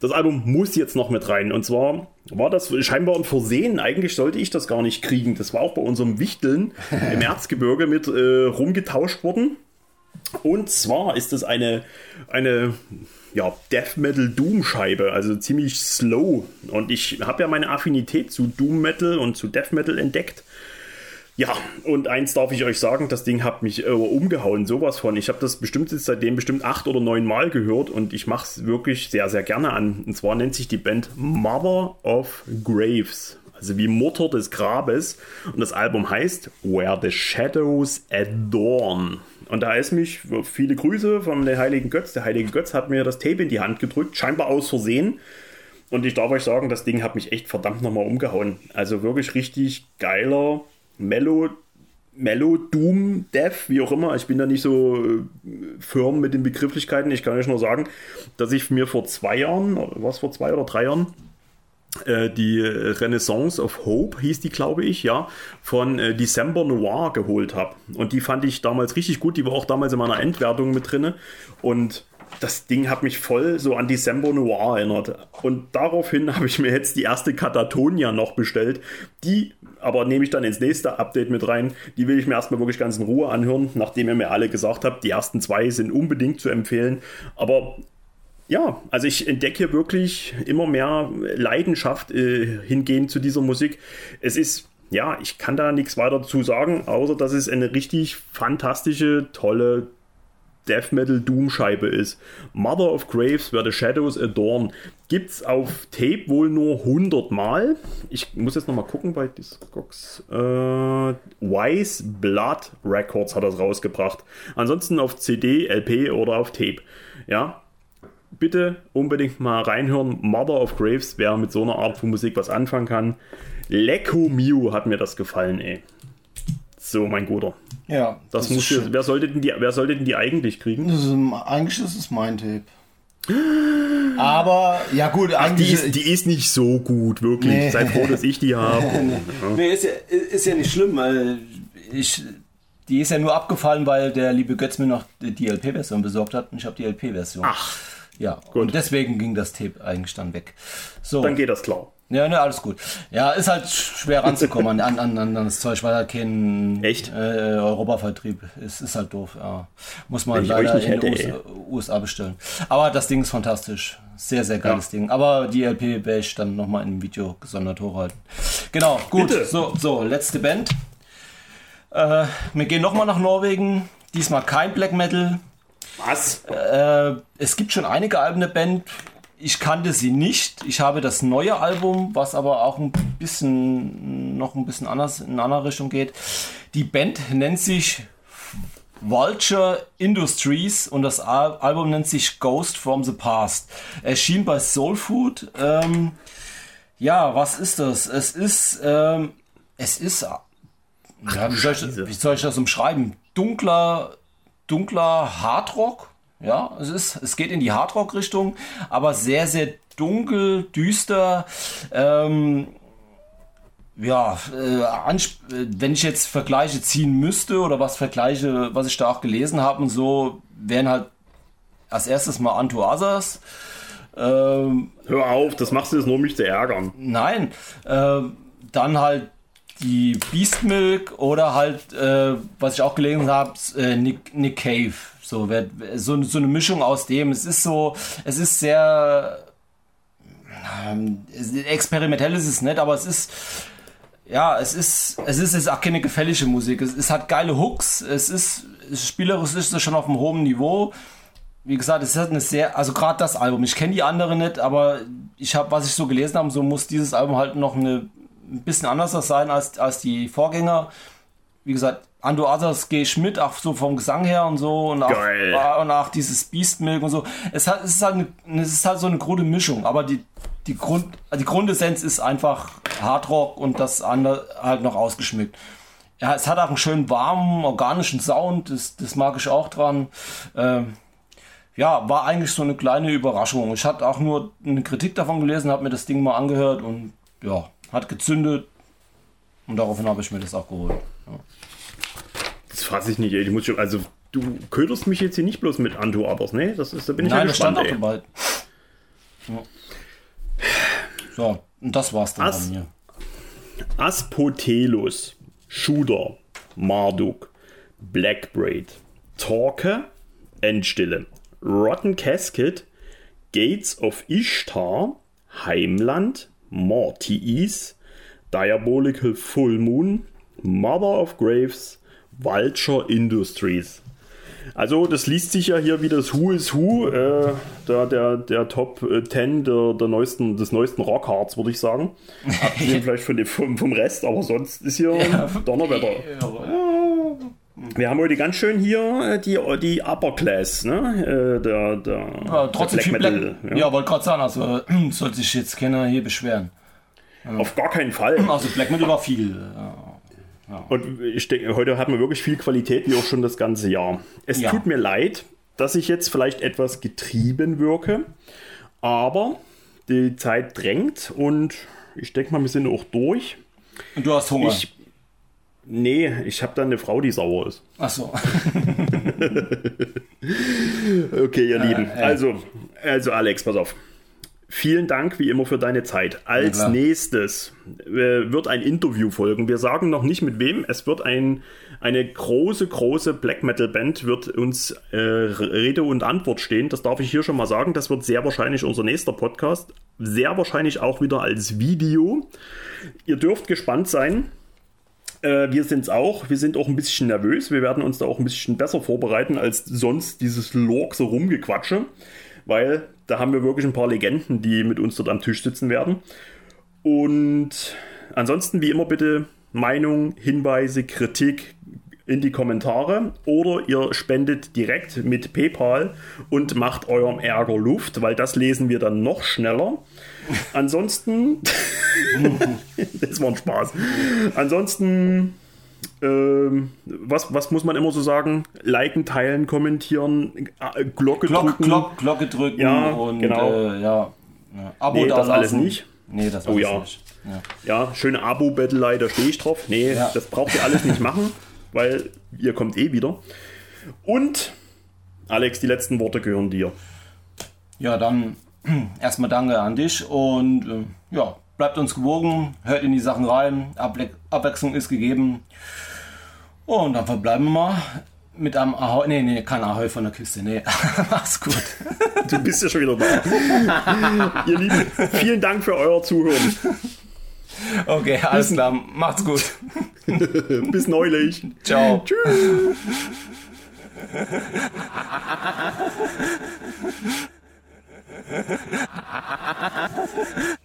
Das Album muss jetzt noch mit rein. Und zwar war das scheinbar ein Versehen. Eigentlich sollte ich das gar nicht kriegen. Das war auch bei unserem Wichteln [laughs] im Erzgebirge mit äh, rumgetauscht worden. Und zwar ist das eine, eine ja, Death Metal Doom Scheibe, also ziemlich slow. Und ich habe ja meine Affinität zu Doom Metal und zu Death Metal entdeckt. Ja, und eins darf ich euch sagen, das Ding hat mich äh, umgehauen, sowas von. Ich habe das bestimmt jetzt seitdem bestimmt acht oder neun Mal gehört und ich mache es wirklich sehr, sehr gerne an. Und zwar nennt sich die Band Mother of Graves. Also wie Mutter des Grabes. Und das Album heißt Where the Shadows Adorn. Und da ist mich viele Grüße von der Heiligen Götz. Der Heilige Götz hat mir das Tape in die Hand gedrückt, scheinbar aus Versehen. Und ich darf euch sagen, das Ding hat mich echt verdammt nochmal umgehauen. Also wirklich richtig geiler Mellow, Mellow, Doom, Death, wie auch immer. Ich bin da nicht so äh, firm mit den Begrifflichkeiten. Ich kann euch nur sagen, dass ich mir vor zwei Jahren, was vor zwei oder drei Jahren, äh, die Renaissance of Hope hieß die, glaube ich, ja, von äh, December Noir geholt habe. Und die fand ich damals richtig gut. Die war auch damals in meiner Endwertung mit drin. Und das Ding hat mich voll so an December Noir erinnert. Und daraufhin [laughs] habe ich mir jetzt die erste Katatonia noch bestellt. Die aber nehme ich dann ins nächste Update mit rein. Die will ich mir erstmal wirklich ganz in Ruhe anhören, nachdem ihr mir alle gesagt habt, die ersten zwei sind unbedingt zu empfehlen. Aber ja, also ich entdecke wirklich immer mehr Leidenschaft äh, hingehend zu dieser Musik. Es ist, ja, ich kann da nichts weiter dazu sagen, außer dass es eine richtig fantastische, tolle Death Metal Doom-Scheibe ist. Mother of Graves, Where the Shadows Adorn. Gibt's auf Tape wohl nur 100 Mal. Ich muss jetzt nochmal gucken bei Discogs. Äh, Wise Blood Records hat das rausgebracht. Ansonsten auf CD, LP oder auf Tape. Ja, bitte unbedingt mal reinhören. Mother of Graves, wer mit so einer Art von Musik was anfangen kann. Lecco Mio hat mir das gefallen, ey. So, mein Guter. Ja. Das, das muss hier, wer, sollte denn die, wer sollte denn die eigentlich kriegen? Das ist, eigentlich ist es mein Tape. Aber, ja gut, Ach, die, ist, die ist nicht so gut, wirklich. Nee. Seid froh, dass ich die [laughs] habe. nee, nee ist, ja, ist ja nicht schlimm. Ich, die ist ja nur abgefallen, weil der liebe Götz mir noch die LP-Version besorgt hat und ich habe die LP-Version. Ach. Ja, gut. und deswegen ging das Tape eigentlich dann weg. So. Dann geht das klar. Ja, ne, alles gut. Ja, ist halt schwer ranzukommen an, an, an das Zeug, weil halt kein Echt? Äh, Europavertrieb ist. Ist halt doof. Ja. Muss man leider in hätte, USA, USA, bestellen. Aber das Ding ist fantastisch. Sehr, sehr geiles ja. Ding. Aber die LP werde ich dann nochmal in einem Video gesondert hochhalten. Genau, gut. Bitte. So, so, letzte Band. Äh, wir gehen nochmal nach Norwegen. Diesmal kein Black Metal. Was? Äh, es gibt schon einige Alben der Band. Ich kannte sie nicht. Ich habe das neue Album, was aber auch ein bisschen noch ein bisschen anders in eine andere Richtung geht. Die Band nennt sich Vulture Industries und das Al Album nennt sich Ghost from the Past. Erschien bei Soul Food. Ähm, ja, was ist das? Es ist, ähm, es ist, ja, wie, soll ich, wie soll ich das umschreiben? Dunkler, dunkler Hardrock ja, es ist, es geht in die Hardrock-Richtung, aber sehr, sehr dunkel, düster. Ähm, ja, äh, wenn ich jetzt Vergleiche ziehen müsste oder was Vergleiche, was ich da auch gelesen habe und so, wären halt als erstes mal Antuasas. Ähm, Hör auf, das machst du jetzt nur, um mich zu ärgern. Nein, äh, dann halt die Beast Milk oder halt, äh, was ich auch gelesen habe, äh, Nick, Nick Cave. So, so, so eine Mischung aus dem. Es ist so, es ist sehr ähm, experimentell ist es nicht, aber es ist ja, es ist es ist jetzt auch keine gefällige Musik. Es, es hat geile Hooks, es ist spielerisch ist es schon auf einem hohen Niveau. Wie gesagt, es ist eine sehr, also gerade das Album. Ich kenne die anderen nicht, aber ich habe, was ich so gelesen habe, so muss dieses Album halt noch eine, ein bisschen anders sein als, als die Vorgänger. Wie gesagt, Ando Others gehe ich mit, auch so vom Gesang her und so und auch, Geil. und auch dieses Beast Milk und so. Es, hat, es, ist halt eine, es ist halt so eine krude Mischung, aber die, die, Grund, die Grundessenz ist einfach Hardrock und das andere halt noch ausgeschmückt. Ja, es hat auch einen schönen warmen, organischen Sound, das, das mag ich auch dran. Ähm, ja, war eigentlich so eine kleine Überraschung. Ich hatte auch nur eine Kritik davon gelesen, habe mir das Ding mal angehört und ja, hat gezündet. Und daraufhin habe ich mir das auch geholt. Ja. Das fasse ich nicht, ey. Ich muss schon, also, du köderst mich jetzt hier nicht bloß mit Anto Others, ne? Das ist, da bin ich Nein, ja gespannt, stand auch dabei. Ja. So, und das war's dann As mir. Aspotelus, Shooter, Marduk, Blackbraid, Torque, Endstille, Rotten Casket, Gates of Ishtar, Heimland, Mortis, Diabolical Full Moon, Mother of Graves, Vulture Industries. Also das liest sich ja hier wie das Who is Who, äh, der, der, der Top 10 der, der neuesten, des neuesten Rockhards, würde ich sagen. Abgesehen [laughs] vielleicht von dem, vom, vom Rest, aber sonst ist hier ja. Donnerwetter. Wir haben heute ganz schön hier äh, die, die Upper Class, ne? Äh, der, der, ja, trotzdem der Black Metal. Black, ja, ja wollte gerade sagen, also [clears throat] sollte sich jetzt keiner hier beschweren. Auf gar keinen Fall. [clears throat] Also Black Metal war viel. Ja. Und ich denke, heute hat man wirklich viel Qualität, wie auch schon das ganze Jahr. Es ja. tut mir leid, dass ich jetzt vielleicht etwas getrieben wirke, aber die Zeit drängt und ich denke mal, wir sind auch durch. Und du hast Hunger? Ich, nee, ich habe da eine Frau, die sauer ist. Ach so. [laughs] okay, ihr äh, Lieben. Äh. Also, also Alex, pass auf. Vielen Dank wie immer für deine Zeit. Als ja, nächstes äh, wird ein Interview folgen. Wir sagen noch nicht mit wem. Es wird ein, eine große, große Black Metal Band wird uns äh, Rede und Antwort stehen. Das darf ich hier schon mal sagen. Das wird sehr wahrscheinlich unser nächster Podcast. Sehr wahrscheinlich auch wieder als Video. Ihr dürft gespannt sein. Äh, wir sind es auch. Wir sind auch ein bisschen nervös. Wir werden uns da auch ein bisschen besser vorbereiten als sonst dieses Lorg so rumgequatsche. Weil da haben wir wirklich ein paar Legenden, die mit uns dort am Tisch sitzen werden. Und ansonsten, wie immer, bitte Meinung, Hinweise, Kritik in die Kommentare oder ihr spendet direkt mit PayPal und macht eurem Ärger Luft, weil das lesen wir dann noch schneller. Ansonsten, [laughs] das war ein Spaß. Ansonsten, ähm, was, was muss man immer so sagen? Liken, teilen, kommentieren, äh, Glocke Glock, drücken. Glock, Glocke drücken Ja, und genau. äh, ja. ja. Abo Nee, da das alles lassen. nicht. Nee, das Oh alles ja. nicht. Ja. Ja, schöne Abo-Bettelei, da stehe ich drauf. Nee, Ja. das braucht ihr alles nicht machen, [laughs] weil ihr kommt eh wieder. Und, Alex, die letzten Worte gehören dir. Ja, dann [clears throat] erstmal danke an dich und äh, ja, bleibt uns gewogen, hört in die Sachen rein, Abwe Abwechslung ist gegeben. Und dann verbleiben wir mal mit einem Ahoi. Nee, nee, kein Ahoi von der Kiste. Nee, [laughs] mach's gut. Du bist ja schon wieder da. [laughs] ihr Lieben, vielen Dank für euer Zuhören. Okay, alles klar, macht's gut. [laughs] Bis neulich. Ciao. Tschüss. ハハハハ!